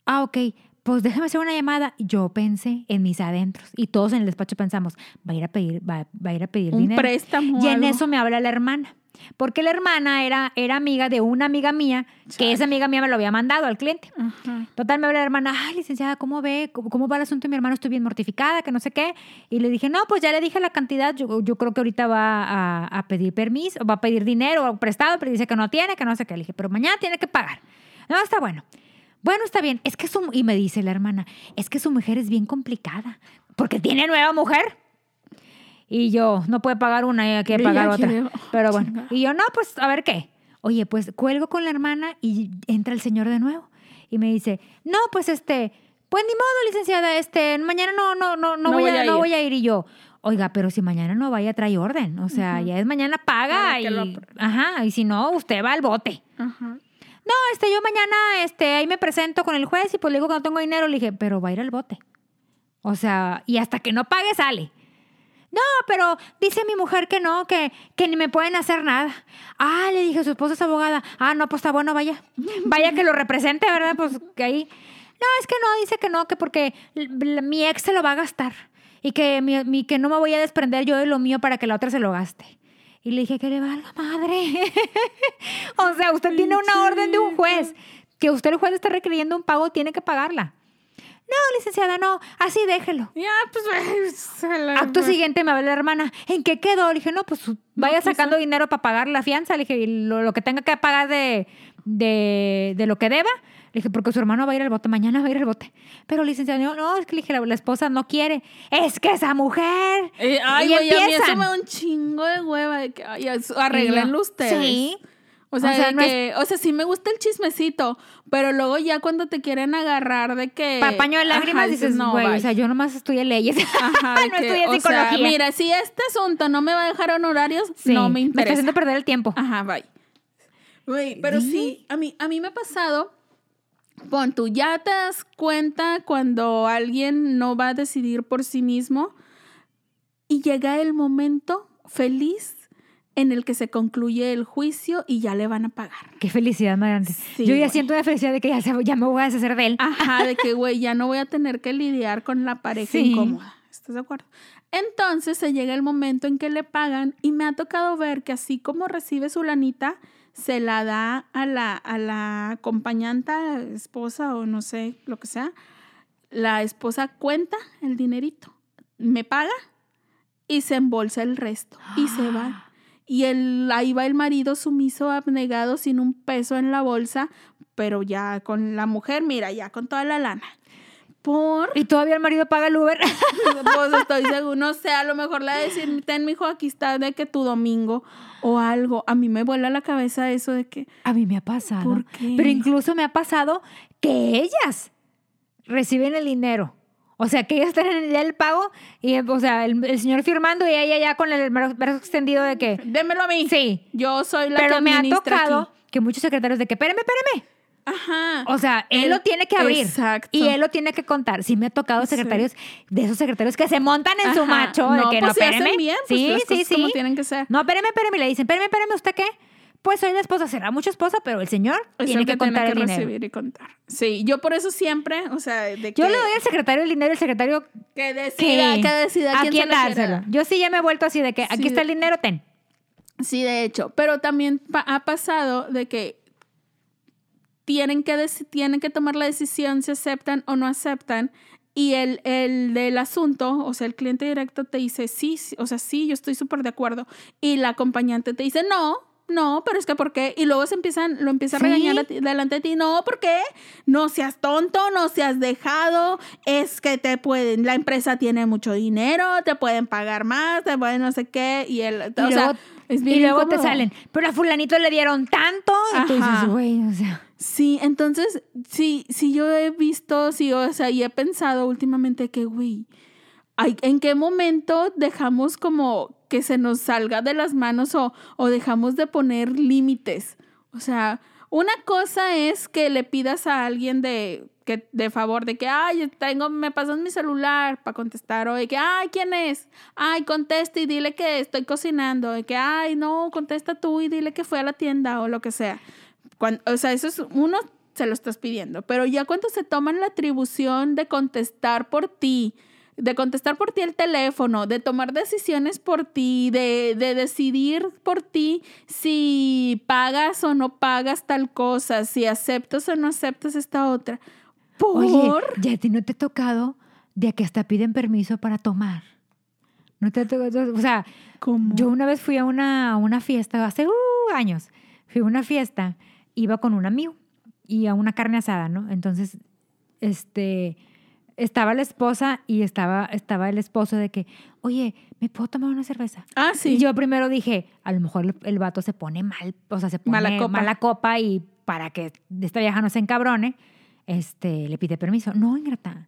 Ah, ok. Pues déjame hacer una llamada. Yo pensé en mis adentros y todos en el despacho pensamos, va a ir a pedir, va, va a ir a pedir Un dinero. préstamo Y en algo. eso me habla la hermana. Porque la hermana era, era amiga de una amiga mía, que esa amiga mía me lo había mandado al cliente. Ajá. Total, me habla la hermana, ay, licenciada, ¿cómo ve? ¿Cómo, cómo va el asunto de mi hermano? Estoy bien mortificada, que no sé qué. Y le dije, no, pues ya le dije la cantidad, yo, yo creo que ahorita va a, a pedir permiso, va a pedir dinero o prestado, pero dice que no tiene, que no sé qué. Le dije, pero mañana tiene que pagar. No, está bueno. Bueno, está bien. Es que su, y me dice la hermana, es que su mujer es bien complicada, porque tiene nueva mujer. Y yo, no puede pagar una y hay que pagar otra. [LAUGHS] Pero bueno, y yo, no, pues a ver qué. Oye, pues cuelgo con la hermana y entra el señor de nuevo. Y me dice, no, pues este, pues ni modo, licenciada, este, mañana no, no, no, no, No voy, voy a, a no ir". voy a ir. Y yo, oiga, pero si mañana no vaya, trae orden. O sea, ya es mañana paga y, lo ajá, y si no, usted va al bote. Ajá. No, este, yo mañana, este, ahí me presento con el juez y pues le digo que no tengo dinero. Le dije, pero va a ir al bote. O sea, y hasta que no pague sale. No, pero dice mi mujer que no, que, que ni me pueden hacer nada. Ah, le dije, su esposa es abogada. Ah, no, pues está bueno, vaya. Vaya que lo represente, ¿verdad? Pues que ahí. No, es que no, dice que no, que porque mi ex se lo va a gastar. Y que, mi- que no me voy a desprender yo de lo mío para que la otra se lo gaste. Y le dije que le valga madre. [LAUGHS] o sea, usted tiene una orden de un juez. Que usted el juez le está requiriendo un pago, tiene que pagarla. No, licenciada, no, así déjelo. Ya, pues. [LAUGHS] la- Acto siguiente me habla la hermana, ¿en qué quedó? Le dije, no, pues vaya pues, sacando dinero para pagar la fianza. Le dije, lo, lo que tenga que pagar de, de, de lo que deba. Le dije, porque su hermano va a ir al bote, mañana va a ir al bote. Pero licenciada, no, no, es que le dije, la, la esposa no quiere. Es que esa mujer. Eh, ay, y güey, a mí eso empiezan. me da un chingo de hueva de que, ay, Y yo, ustedes. Sí. O sea, O sea, es- o sea, sí me gusta el chismecito, pero luego ya cuando te quieren agarrar de que... Pa' paño de lágrimas Ajá, dices, no, güey, bye". o sea, yo nomás estudié leyes. [LAUGHS] Ajá, no que, estudié sea, psicología. mira, si este asunto no me va a dejar honorarios, Sí, no me Me está interesa. haciendo perder el tiempo. Ajá, bye. Güey, pero sí, a mí, a mí me ha pasado, pon tú, ya te das cuenta cuando alguien no va a decidir por sí mismo y llega el momento feliz en el que se concluye el juicio y ya le van a pagar. Qué felicidad grande. Sí, yo ya güey. siento una felicidad de que ya, se- ya me voy a deshacer de él. Ajá, de que, [LAUGHS] güey, ya no voy a tener que lidiar con la pareja Sí. incómoda. ¿Estás de acuerdo? Entonces se llega el momento en que le pagan y me ha tocado ver que así como recibe su lanita, se la da a la, a la acompañanta, esposa o no sé, lo que sea. La esposa cuenta el dinerito, me paga y se embolsa el resto y se va. Y el, ahí va el marido sumiso, abnegado, sin un peso en la bolsa, pero ya con la mujer, mira, ya con toda la lana. Por, Y todavía el marido paga el Uber. [LAUGHS] pues estoy seguro, no sé, a lo mejor le va a decir, ten, mijo, aquí está de que tu domingo o algo. A mí me vuela la cabeza eso de que, A mí me ha pasado. ¿Por qué? Pero incluso me ha pasado que ellas reciben el dinero. O sea, que ellas están en el pago y, o sea, el, el señor firmando y ella ya con el brazo extendido de que... démelo a mí. Sí. Yo soy la Pero que me ha tocado aquí. que muchos secretarios de que, espérame, espérame. Ajá. O sea, él, Él- lo tiene que abrir. exacto. Y él lo tiene que contar. Sí me ha tocado Sí. secretarios, de esos secretarios que se montan en su macho. de que pues no, si espérame. bien, pues, sí, las sí, cosas sí. como tienen que ser. No, espérame, espérame. Le dicen, espérame, espérame, ¿usted qué? Pues soy la esposa. Será mucha esposa, pero el señor Es tiene el que, contar tiene el que dinero. recibir y contar. Sí, yo por eso siempre, o sea, de que, Yo le doy al secretario el dinero, el secretario que decida, que, que decida a quién, quién dárselo. Yo sí ya me he vuelto así de que aquí está el dinero, ten. Sí, de hecho, pero también pa- ha pasado de que tienen que, tienen que tomar la decisión si aceptan o no aceptan y el, el del asunto, o sea, el cliente directo te dice, sí, sí, o sea, sí, yo estoy súper de acuerdo y la acompañante te dice, no. No, pero es que ¿por qué? Y luego se empiezan, lo empieza a Sí. regañar delante de ti. No, ¿por qué? No seas tonto, no seas dejado. Es que te pueden, la empresa tiene mucho dinero, te pueden pagar más, te pueden no sé qué. Y el, Y o sea, luego, es bien y luego te salen, pero a fulanito le dieron tanto. Y tú Ajá. dices, güey, o sea. Sí, entonces, sí, sí yo he visto, sí, o sea, y he pensado últimamente que, güey, ay, ¿en qué momento dejamos como que se nos salga de las manos o, o dejamos de poner límites? O sea, una cosa es que le pidas a alguien de, que, de favor, de que, ay, tengo, me pasas mi celular para contestar, de que, ay, ¿quién es? Ay, contesta y dile que estoy cocinando, de que, ay, no, contesta tú y dile que fue a la tienda o lo que sea. Cuan- o sea, eso es uno se lo estás pidiendo, pero ya cuando se toman la atribución de contestar por ti, de contestar por ti el teléfono, de tomar decisiones por ti, de, de decidir por ti si pagas o no pagas tal cosa, si aceptas o no aceptas esta otra. ¿Por? Oye, ya a ti no te ha tocado de que hasta piden permiso para tomar. No te ha tocado, o sea, ¿Cómo? yo una vez fui a una, a una fiesta, hace uh, años, fui a una fiesta, iba con un amigo y a una carne asada, ¿no? Entonces, este, estaba la esposa y estaba, estaba el esposo de que, oye, ¿me puedo tomar una cerveza? ah, sí. Y yo primero dije, a lo mejor el, el vato se pone mal, o sea, se pone Mala mala copa. copa. y para que esta vieja no se encabrone, este, le pide permiso. No, ingrata.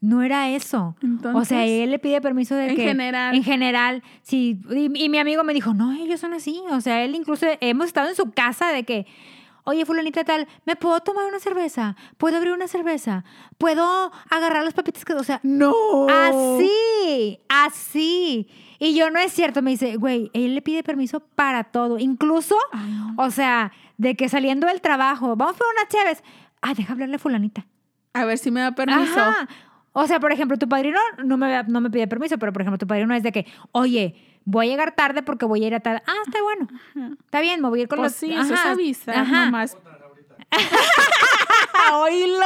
No era eso. o sea, Entonces, él le pide permiso de en que... general. En general, sí. Y, y mi amigo me dijo, no, ellos son así. O sea, él incluso, hemos estado en su casa de que, oye, fulanita tal, ¿me puedo tomar una cerveza? ¿Puedo abrir una cerveza? ¿Puedo agarrar las papitas que... O sea, No. Así, así. Y yo no es cierto, me dice, güey, él le pide permiso para todo, incluso, Ay, o sea, de que saliendo del trabajo, vamos por unas chaves. Ah, deja hablarle a fulanita. A ver si me da permiso. Ajá. O sea, por ejemplo, tu padrino no me, no me pide permiso, pero por ejemplo, tu padrino es de que, oye, voy a llegar tarde porque voy a ir a tal. Ah, está bueno. Está bien, me voy a ir con Pues los. sí, eso es Ajá, avisar Ajá. nomás. [LAUGHS] Oílo,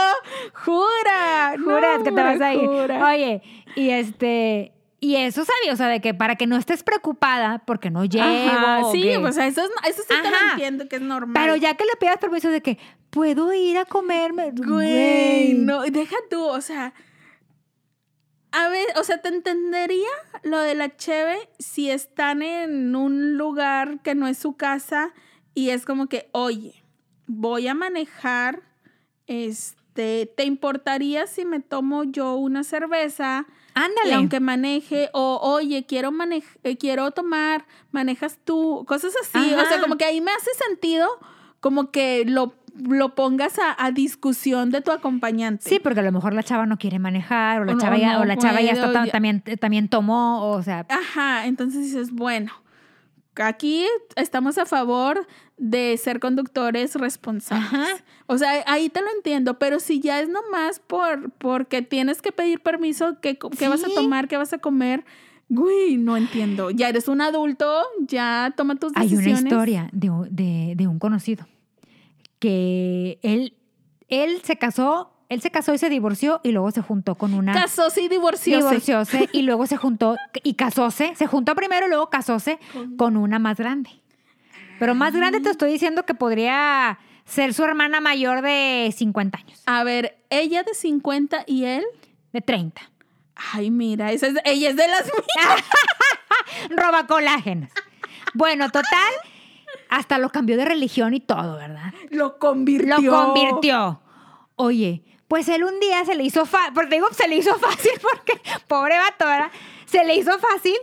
jura. Juras No, que te vas a ir. jura. Oye, y este. Y eso sabía, o sea, de que para que no estés preocupada porque no llego. Ajá, o sí, que- pues eso, es, eso sí te lo Ajá. entiendo que es normal. Pero ya que le pidas permiso de que puedo ir a comerme. Güey, no, deja tú, o sea, a ver, o sea, te entendería lo de la cheve si están en un lugar que no es su casa y es como que, oye, voy a manejar, este, ¿te importaría si me tomo yo una cerveza? Y Ándale. aunque maneje, o oye, quiero manej eh, quiero tomar, manejas tú, cosas así. O sea, como que ahí me hace sentido como que lo, lo pongas a, a discusión de tu acompañante. Sí, porque a lo mejor la chava no quiere manejar o la O no- chava ya, no o la chava ya está ya- también, también tomó, o sea, Ajá, entonces dices, bueno, aquí estamos a favor de ser conductores responsables. Ajá. O sea, ahí te lo entiendo, pero si ya es nomás por porque tienes que pedir permiso, ¿qué, qué vas a tomar? ¿Qué vas a comer? Güey, no entiendo. Ya eres un adulto, ya toma tus hay decisiones. una historia de, de, de un conocido que él, él se casó, él se casó y se divorció y luego se juntó con una... Casóse y divorcióse. divorcióse y luego se juntó y casóse. Se juntó primero y luego casóse con una más grande. Pero más grande te estoy diciendo que podría ser su hermana mayor de 50 años, A ver, ella de 50 y él. de 30. Ay, mira, esa es, ella es de las mías. [LAUGHS] Roba colágenos. Bueno, total, hasta lo cambió de religión y todo, ¿verdad? Lo convirtió. Lo convirtió. Oye, pues él un día se le hizo fácil, porque digo, se le hizo [LAUGHS] fácil porque, pobre vato, ¿verdad? Se le hizo fácil,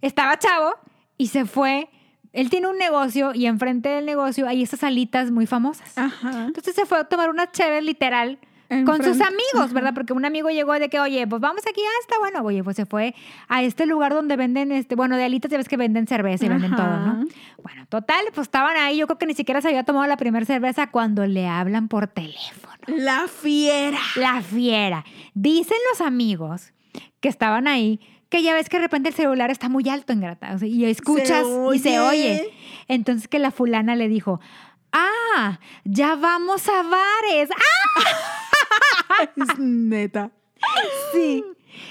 estaba chavo y se fue. Él tiene un negocio y enfrente del negocio hay esas salitas muy famosas. Ajá. Entonces se fue a tomar unas chéves literal con sus amigos, ¿verdad? Porque un amigo llegó de que, oye, pues vamos aquí, está bueno. Oye, pues se fue a este lugar donde venden, este, bueno, de alitas ya ves que venden cerveza y venden todo, ¿no? Bueno, total, pues estaban ahí. Yo creo que ni siquiera se había tomado la primera cerveza cuando le hablan por teléfono. La fiera. La fiera. Dicen los amigos que estaban ahí que ya ves que de repente el celular está muy alto en grata o sea, y escuchas y se oye. oye. Entonces que la fulana le dijo, ah, ya vamos a bares. ¡Ah, [LAUGHS] Es neta. sí!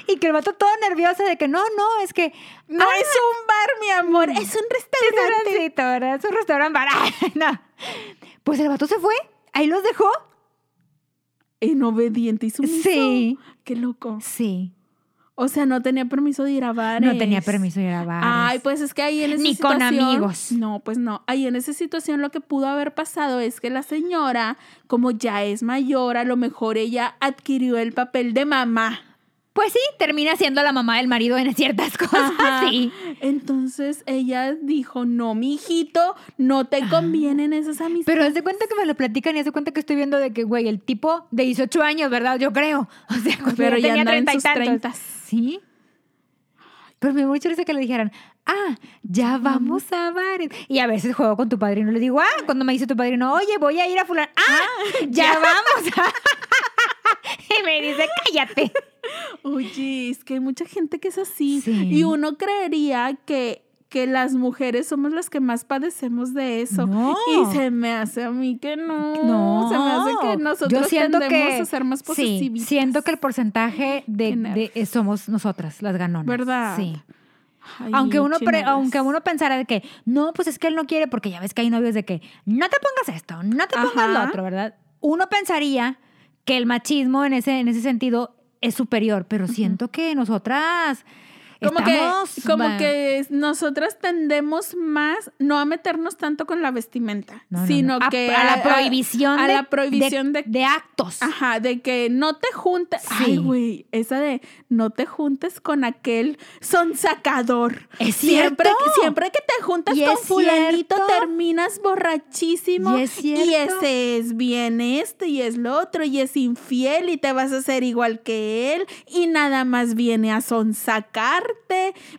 Y que el vato todo nervioso de que no, no, es que... No ah, es un bar, mi amor, es un es un restaurante. ¿verdad? Es un restaurante bar. [LAUGHS] No. Pues el vato se fue, ahí los dejó. En obediente y sumiso. Sí. Qué loco. Sí, o sea, no tenía permiso de ir a bares. No tenía permiso de ir a bares. Ay, pues es que ahí en esa Ni situación. Ni con amigos. No, pues no. Ahí en esa situación lo que pudo haber pasado es que la señora, como ya es mayor, a lo mejor ella adquirió el papel de mamá. Pues sí, termina siendo la mamá del marido en ciertas [LAUGHS] cosas. Sí. Entonces ella dijo: No, mi hijito, no te ah. convienen esas amistades. Pero haz de cuenta que me lo platican y haz de cuenta que estoy viendo de que, güey, el tipo de 18 años, ¿verdad? Yo creo. [LAUGHS] O sea, cuando pero ya tenía 30 y tantos. 30 así. Pero me dio mucha risa que le dijeran, ah, ya vamos a bares. Y a veces juego con tu padrino. Le digo, ah, cuando me dice tu padrino, oye, voy a ir a fulano. Ah, ah ya, vamos. [LAUGHS] [LAUGHS] Y me dice, cállate. Oye, es que hay mucha gente que es así. Y uno creería que que las mujeres somos las que más padecemos de eso. No. Y se me hace a mí que no. No, Se me hace que nosotros Yo siento tendemos que, a ser más sí, posesivistas. siento que el porcentaje de, somos nosotras, las ganonas. ¿Verdad? Sí. Ay, aunque uno, pre- aunque uno pensara de que, no, pues es que él no quiere, porque ya ves que hay novios de que, no te pongas esto, no te pongas lo otro, ¿verdad? Uno pensaría que el machismo en ese, en ese sentido es superior, pero siento que nosotras Como Estamos, que, como que nosotras tendemos más no a meternos tanto con la vestimenta, No, no, no. sino que a, la prohibición a de, la prohibición de, de actos. Ajá, de que no te juntes. Sí. Ay, güey, esa de no te juntes con aquel son sacador. ¿Es siempre, cierto? que- siempre que te juntas ¿Y con fulanito cierto? terminas borrachísimo. ¿Y es y ese es bien este y es lo otro y es infiel y te vas a hacer igual que él y nada más viene a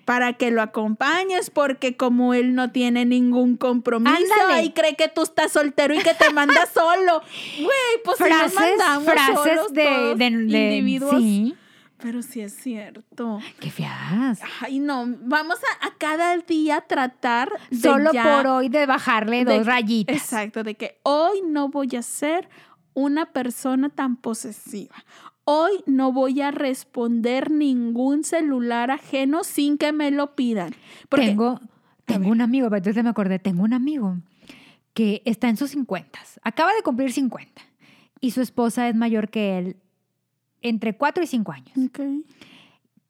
para que lo acompañes porque como él no tiene ningún compromiso Ándale. y cree que tú estás soltero y que te manda [LAUGHS] solo. Güey, pues si nos frases mandamos frases solos de, todos, de, de- individuos. Sí. Pero sí es cierto. Qué feas. Ay, no, vamos a, a cada día tratar de Solo ya- por hoy de bajarle de- dos rayitas. Exacto, de que hoy no voy a ser una persona tan posesiva. Hoy no voy a responder ningún celular ajeno sin que me lo pidan. Porque, tengo tengo un amigo, entonces me acordé, tengo un amigo que está en sus 50, acaba de cumplir 50 y su esposa es mayor que él entre 4 y 5 años. Ok.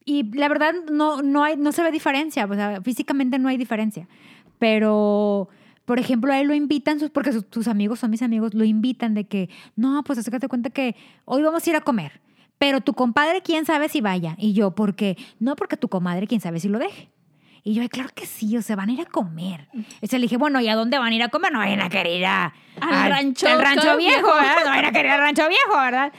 Y la verdad no, no, hay, no se ve diferencia, o sea, físicamente no hay diferencia. Pero, por ejemplo, a él lo invitan, porque sus, sus amigos son mis amigos, lo invitan de que, no, pues acércate cuenta que hoy vamos a ir a comer, pero tu compadre, quién sabe si vaya. Y yo, ¿por qué? No, porque tu comadre, quién sabe si lo deje. Y yo, "Ay, claro que sí, o sea, van a ir a comer. Y se le dije, bueno, ¿y a dónde van a ir a comer? No vayan a querer ir a- Al rancho al rancho viejo. ¿verdad? No vayan a querer ir al rancho viejo, ¿verdad?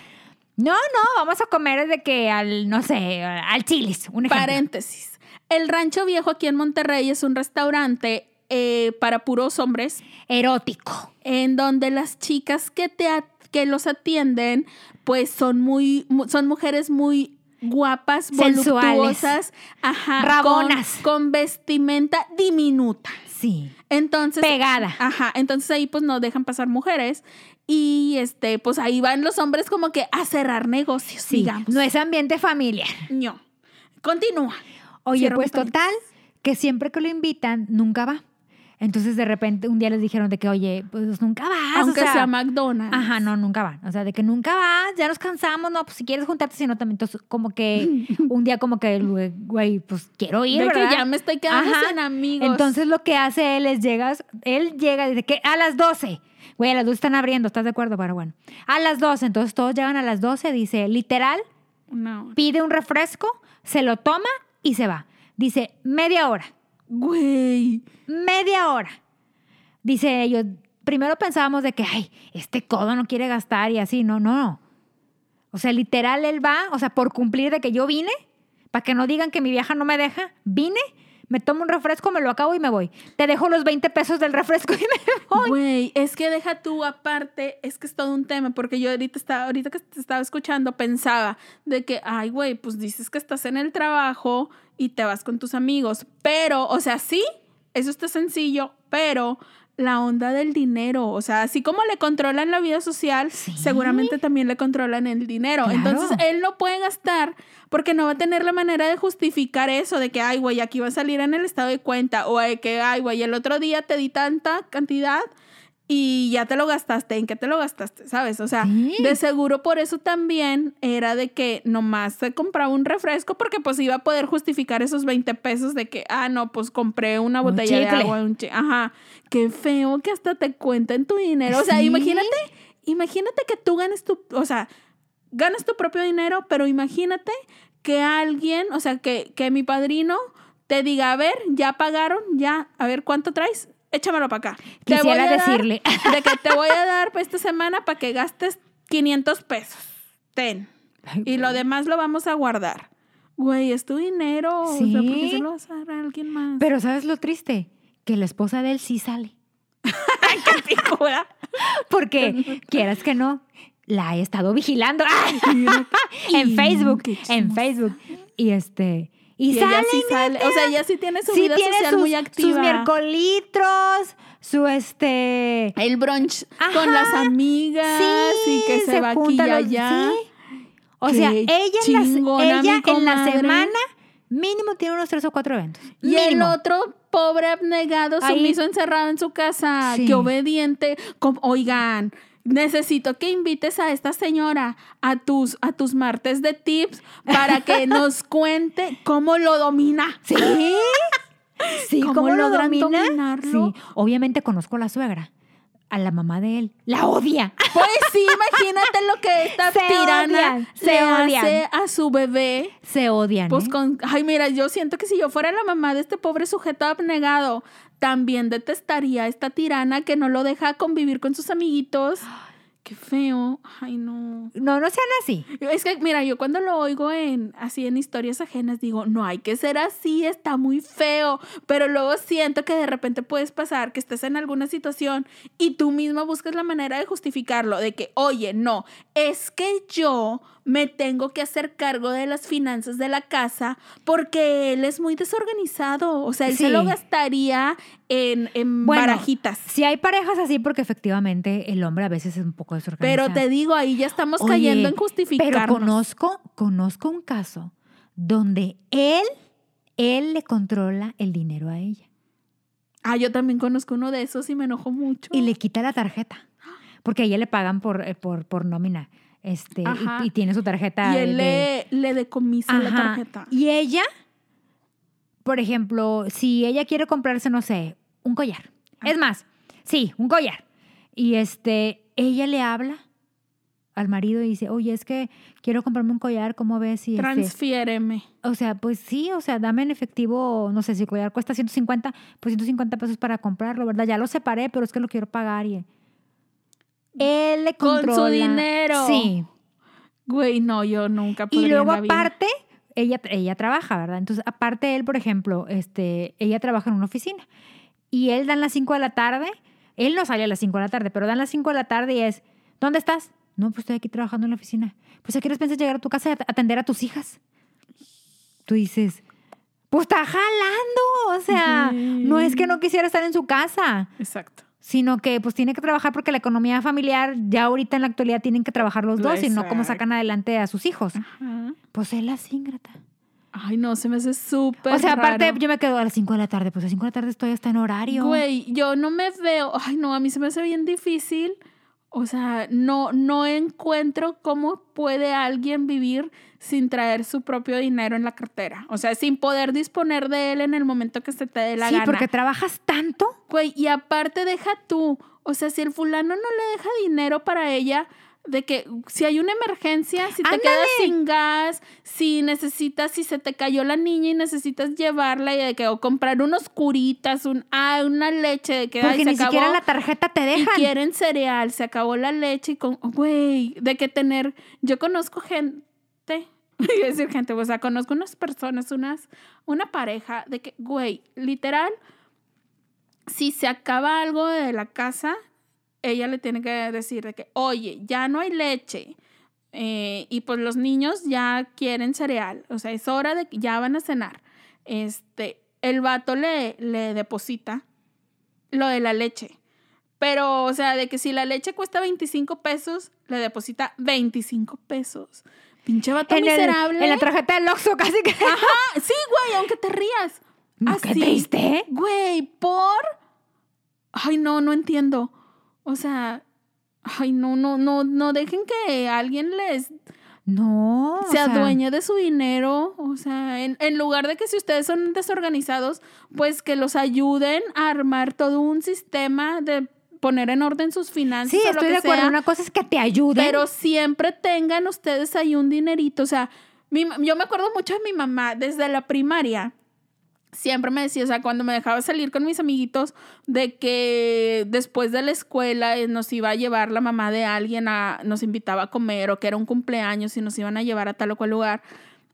No, no, vamos a comer de que al, no sé, al chilis, un ejemplo. Paréntesis. El Rancho Viejo aquí en Monterrey es un restaurante eh, para puros hombres Erótico. en donde las chicas que te que los atienden pues son muy mu- son mujeres muy guapas, Sensuales. voluptuosas, ajá, Rabonas. con, con vestimenta diminuta. Sí. Entonces, Pegada. Ajá, entonces ahí pues no dejan pasar mujeres y este pues ahí van los hombres como que a cerrar negocios, Sí. digamos. No es ambiente familiar. No. Continúa. Oye, Cierro pues total, que siempre que lo invitan, nunca va. Entonces, de repente, un día les dijeron de que, oye, pues nunca vas. o Aunque sea, sea McDonald's. Ajá, no, nunca van. O sea, de que nunca vas, ya nos cansamos, no, pues si quieres juntarte, si no también. Entonces, como que [LAUGHS] un día como que, güey, pues quiero ir, De que ¿verdad? ya me estoy quedando Ajá. sin amigos. Entonces, lo que hace él es llegas, él llega desde que a las 12. Güey, a las 12 están abriendo, ¿estás de acuerdo? Pero bueno. A las 12, entonces todos llegan a las 12, dice, literal, No. pide un refresco, se lo toma y se va. Dice, media hora, Güey. media hora. Dice ellos, primero pensábamos de que, ay, este codo no quiere gastar y así, no, no. O sea, literal, él va, o sea, por cumplir de que yo vine, para que no digan que mi vieja no me deja, vine, me tomo un refresco, me lo acabo y me voy. Te dejo los 20 pesos del refresco y me [LAUGHS] voy. Güey, es que deja tú aparte, es que es todo un tema, porque yo ahorita estaba, ahorita que te estaba escuchando pensaba de que, ay, güey, pues dices que estás en el trabajo y te vas con tus amigos, pero, o sea, sí, eso está sencillo, pero la onda del dinero, o sea, así como le controlan la vida social, Sí. seguramente también le controlan el dinero. Claro. Entonces, él no puede gastar porque no va a tener la manera de justificar eso de que, ay, güey, aquí va a salir en el estado de cuenta o de que, ay, güey, el otro día te di tanta cantidad y ya te lo gastaste, ¿en qué te lo gastaste? ¿Sabes? O sea, Sí. de seguro por eso también era de que nomás se compraba un refresco porque pues iba a poder justificar esos 20 pesos de que, ah, no, pues compré una Un botella de chicle. agua, un chi- Ajá, qué feo que hasta te cuenten tu dinero. O sea, Sí. imagínate, imagínate que tú ganes tu, o sea, ganas tu propio dinero, pero imagínate que alguien, o sea, que, que mi padrino te diga, a ver, ya pagaron, ya, a ver, ¿cuánto traes? Échamelo para acá. Te voy Quisiera a dar- decirle. [LAUGHS] de que te voy a dar esta semana para que gastes 500 pesos. Ten. Ay, Y lo demás lo vamos a guardar. Güey, es tu dinero. O sea, ¿por qué Sí. se lo vas a dar a alguien más? Pero ¿sabes lo triste? Que la esposa de él sí sale. [LAUGHS] ¿verdad? Porque, quieras que no, la he estado vigilando [LAUGHS] en Facebook, qué en. Facebook. Y este, y, Y ella sale, sí sale. O sea, ella sí tiene su sí vida tiene social sus, muy activa. sus miércolitros, su este... El brunch Ajá. con las amigas y que se, va aquí y juntan los- allá. sí. O Qué sea, ella, en la, chingona, mi ella en la semana mínimo tiene unos tres o cuatro eventos. Y el otro pobre abnegado, Ahí. sumiso, encerrado en su casa, Sí. que obediente. Oigan, necesito que invites a esta señora a tus, a tus martes de tips para que [LAUGHS] nos cuente cómo lo domina. ¿Sí? Sí, ¿Cómo ¿cómo, lo domina? dominarlo? Sí, obviamente conozco a la suegra, a la mamá de él. La odia. Pues sí, imagínate lo que esta [LAUGHS] Se tirana odian, se le odian. hace a su bebé. Se odian. Pues ¿eh? con, ay, mira, yo siento que si yo fuera la mamá de este pobre sujeto abnegado, también detestaría a esta tirana que no lo deja convivir con sus amiguitos. [GASPS] Qué feo. Ay, no. No, no sean así. Es que, mira, yo cuando lo oigo en así en historias ajenas digo, no hay que ser así, está muy feo. Pero luego siento que de repente puedes pasar que estés en alguna situación y tú misma buscas la manera de justificarlo, de que, oye, no, es que yo me tengo que hacer cargo de las finanzas de la casa porque él es muy desorganizado. O sea, él se lo gastaría en, en Bueno, barajitas. Si hay parejas así, porque efectivamente el hombre a veces es un poco desorganizado. Pero te digo, ahí ya estamos Oye, cayendo en justificarnos. Pero conozco, conozco un caso donde él, él le controla el dinero a ella Ah, yo también conozco uno de esos y me enojo mucho. y le quita la tarjeta. Porque a ella le pagan por, eh, por, por nómina. Este, y- tiene su tarjeta. Y él de- le, le decomisa la tarjeta. Y ella, por ejemplo, si ella quiere comprarse, no sé, un collar. Ah. Es más, sí, un collar. Y este, ella le habla al marido y dice, oye, es que quiero comprarme un collar, ¿cómo ves? Y este, Transfiéreme. o sea, pues sí, o sea, dame en efectivo, no sé, si el collar cuesta 150, pues 150 pesos para comprarlo, ¿verdad? Ya lo separé, pero es que lo quiero pagar y... Él le Con su controla. dinero. Sí. Güey, no, yo nunca podría Y luego en la vida. aparte, ella, ella trabaja, ¿verdad? Entonces, aparte él, por ejemplo, este, ella trabaja en una oficina y él dan las 5 de la tarde, él no sale a las 5 de la tarde, pero dan las 5 de la tarde y es, ¿dónde estás? No, pues estoy aquí trabajando en la oficina. Pues, ¿a qué hora piensas llegar a tu casa y at- atender a tus hijas? Tú dices, pues está jalando, o sea, no es que no quisiera estar en su casa, Exacto. Sino que pues tiene que trabajar porque la economía familiar ya ahorita en la actualidad tienen que trabajar los dos y no cómo sacan adelante a sus hijos. Ajá. Pues él así, ingrata. Ay, no, se me hace súper O sea, aparte raro. yo me quedo a las 5 de la tarde, pues a las 5 de la tarde estoy hasta en horario. Güey, yo no me veo. Ay, no, a mí se me hace bien difícil. O sea, no, no encuentro cómo puede alguien vivir sin traer su propio dinero en la cartera. O sea, sin poder disponer de él en el momento que se te dé la sí, gana. porque trabajas tanto. Güey, y aparte deja tú, o sea, si el fulano no le deja dinero para ella, de que si hay una emergencia, si te ¡Ándale! quedas sin gas, si necesitas, si se te cayó la niña y necesitas llevarla y de que o comprar unos curitas, un, ah, una leche de que ay, Porque se ni siquiera la tarjeta te y dejan. quieren cereal, se acabó la leche y con, güey, de que tener, yo conozco gente, [LAUGHS] a decir gente, o sea, conozco unas personas, unas, una pareja de que, güey, literal, si se acaba algo de la casa, ella le tiene que decir de que, oye, ya no hay leche. eh, y pues los niños ya quieren cereal. O sea, es hora de que ya van a cenar. Este, el vato le, le deposita lo de la leche. Pero, o sea, de que si la leche cuesta 25 pesos, le deposita 25 pesos. Pinche vato en, el- miserable. en la tarjeta del Oxxo [LAUGHS] casi que... Ajá, sí, güey, aunque te rías. No, qué Así. triste. Güey, por. Ay, no, no entiendo. O sea, ay, no, no, no, no dejen que alguien les No. se sea, adueñe de su dinero. O sea, en, en lugar de que si ustedes son desorganizados, pues que los ayuden a armar todo un sistema de poner en orden sus finanzas. Sí, o lo estoy que de acuerdo. sea. Una cosa es que te ayuden. Pero siempre tengan ustedes ahí un dinerito. O sea, mi yo me acuerdo mucho de mi mamá desde la primaria. Siempre me decía, o sea, cuando me dejaba salir con mis amiguitos, de que después de la escuela eh, nos iba a llevar la mamá de alguien, a, nos invitaba a comer o que era un cumpleaños y nos iban a llevar a tal o cual lugar.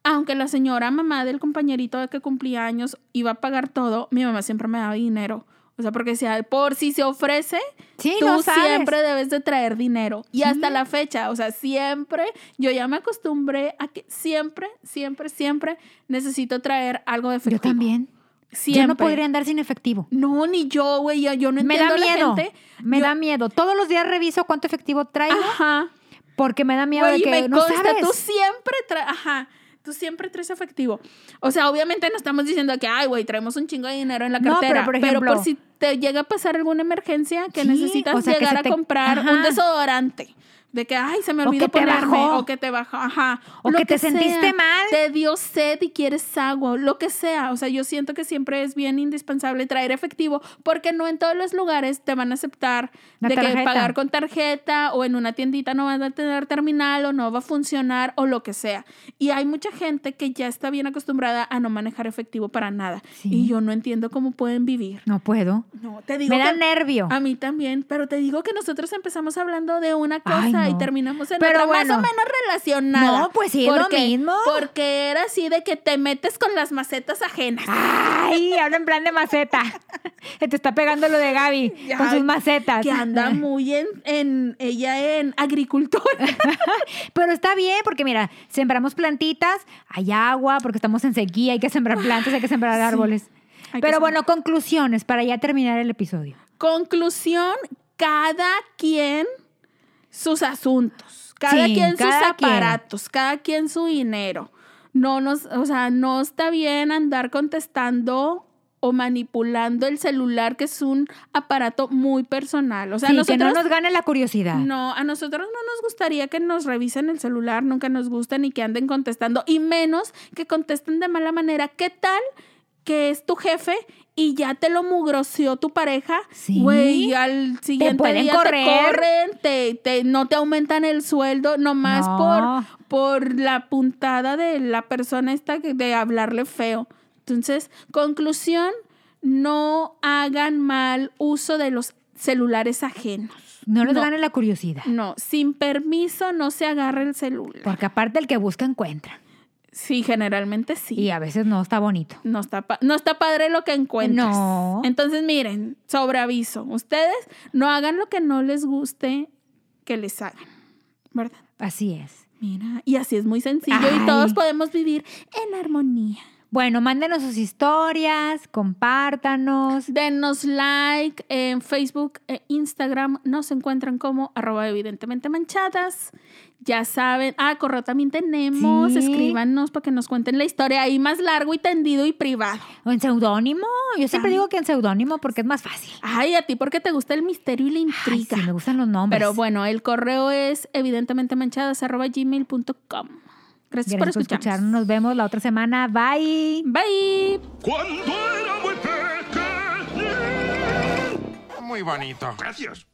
Aunque la señora mamá del compañerito de que cumplía años iba a pagar todo, mi mamá siempre me daba dinero. O sea, porque decía, por si se ofrece, Sí, tú no siempre debes de traer dinero. Y hasta la fecha, o sea, siempre, yo ya me acostumbré a que siempre, siempre, siempre necesito traer algo de efectivo. Yo también. Siempre. Yo no podría andar sin efectivo. No, ni yo, güey, yo, yo no Me entiendo da a la miedo. gente. Me Yo- da miedo. Todos los días reviso cuánto efectivo traigo Ajá. porque me da miedo Güey, de que me no consta, sabes. tú siempre traes, ajá, tú siempre traes efectivo. O sea, obviamente no estamos diciendo que, ay, güey, traemos un chingo de dinero en la No, cartera. pero, por ejemplo- por si te llega a pasar alguna emergencia que Sí, necesitas o sea, que llegar se a te- comprar Ajá. un desodorante. De que, ay, se me O olvidó te ponerme. bajó. O que te bajó. Ajá. O Lo que te sentiste mal. Te dio sed y quieres agua. Lo que sea. O sea, yo siento que siempre es bien indispensable traer efectivo porque no en todos los lugares te van a aceptar La de que pagar con tarjeta o en una tiendita no van a tener terminal o no va a funcionar o lo que sea. Y hay mucha gente que ya está bien acostumbrada a no manejar efectivo para nada. Sí. Y yo no entiendo cómo pueden vivir. No puedo. No, te digo Me da que- nervio. a mí también, pero te digo que nosotros empezamos hablando de una cosa Ay, no. y terminamos en Pero otra bueno. más o menos relacionada. No, pues sí, es lo mismo. Porque era así de que te metes con las macetas ajenas. Ay, [LAUGHS] habla en plan de maceta. Se te está pegando lo de Gaby con sus macetas. Que anda [LAUGHS] muy en, en ella en agricultura. [LAUGHS] Pero está bien, porque mira, sembramos plantitas, hay agua, porque estamos en sequía, hay que sembrar plantas, hay que sembrar árboles. hay Pero bueno, conclusiones para ya terminar el episodio. Conclusión, cada quien sus asuntos, cada Sí, quien cada sus quien. aparatos, cada quien su dinero. No nos, o sea, no está bien andar contestando o manipulando el celular, que es un aparato muy personal. O sea, sí, nosotros que no nos gane la curiosidad. no, a nosotros no nos gustaría que nos revisen el celular, nunca nos gusta ni que anden contestando, y menos que contesten de mala manera. ¿Qué tal que es tu jefe y ya te lo mugroció tu pareja? Sí. Güey, y al siguiente pueden día correr. te corren, te, te- no te aumentan el sueldo, nomás No. por, por la puntada de la persona esta que- de hablarle feo. Entonces, conclusión, no hagan mal uso de los celulares ajenos. No nos No. gane la curiosidad. No, sin permiso no se agarra el celular. Porque aparte el que busca encuentra. Sí, generalmente sí. Y a veces no está bonito. No está, pa- no está padre lo que encuentras. No. Entonces, miren, sobre aviso, ustedes no hagan lo que no les guste que les hagan, ¿verdad? Así es. Mira, y así es muy sencillo Ay. y todos podemos vivir en armonía. Bueno, mándenos sus historias, compártanos. Denos like en Facebook e Instagram. Nos encuentran como arroba evidentemente manchadas. Ya saben. Ah, correo también tenemos. Sí. Escríbanos para que nos cuenten la historia ahí más largo y tendido y privado. O en seudónimo. Yo siempre Ay. digo que en seudónimo porque es más fácil. Ay, a ti porque te gusta el misterio y la Ay, intriga. sí, me gustan los nombres. Pero bueno, el correo es evidentemente manchadas arroba gmail.com. Gracias, Gracias por por escucharnos. escucharnos. Nos vemos la otra semana. Bye. Bye. Cuando era muy pequeño. Muy bonito. Gracias.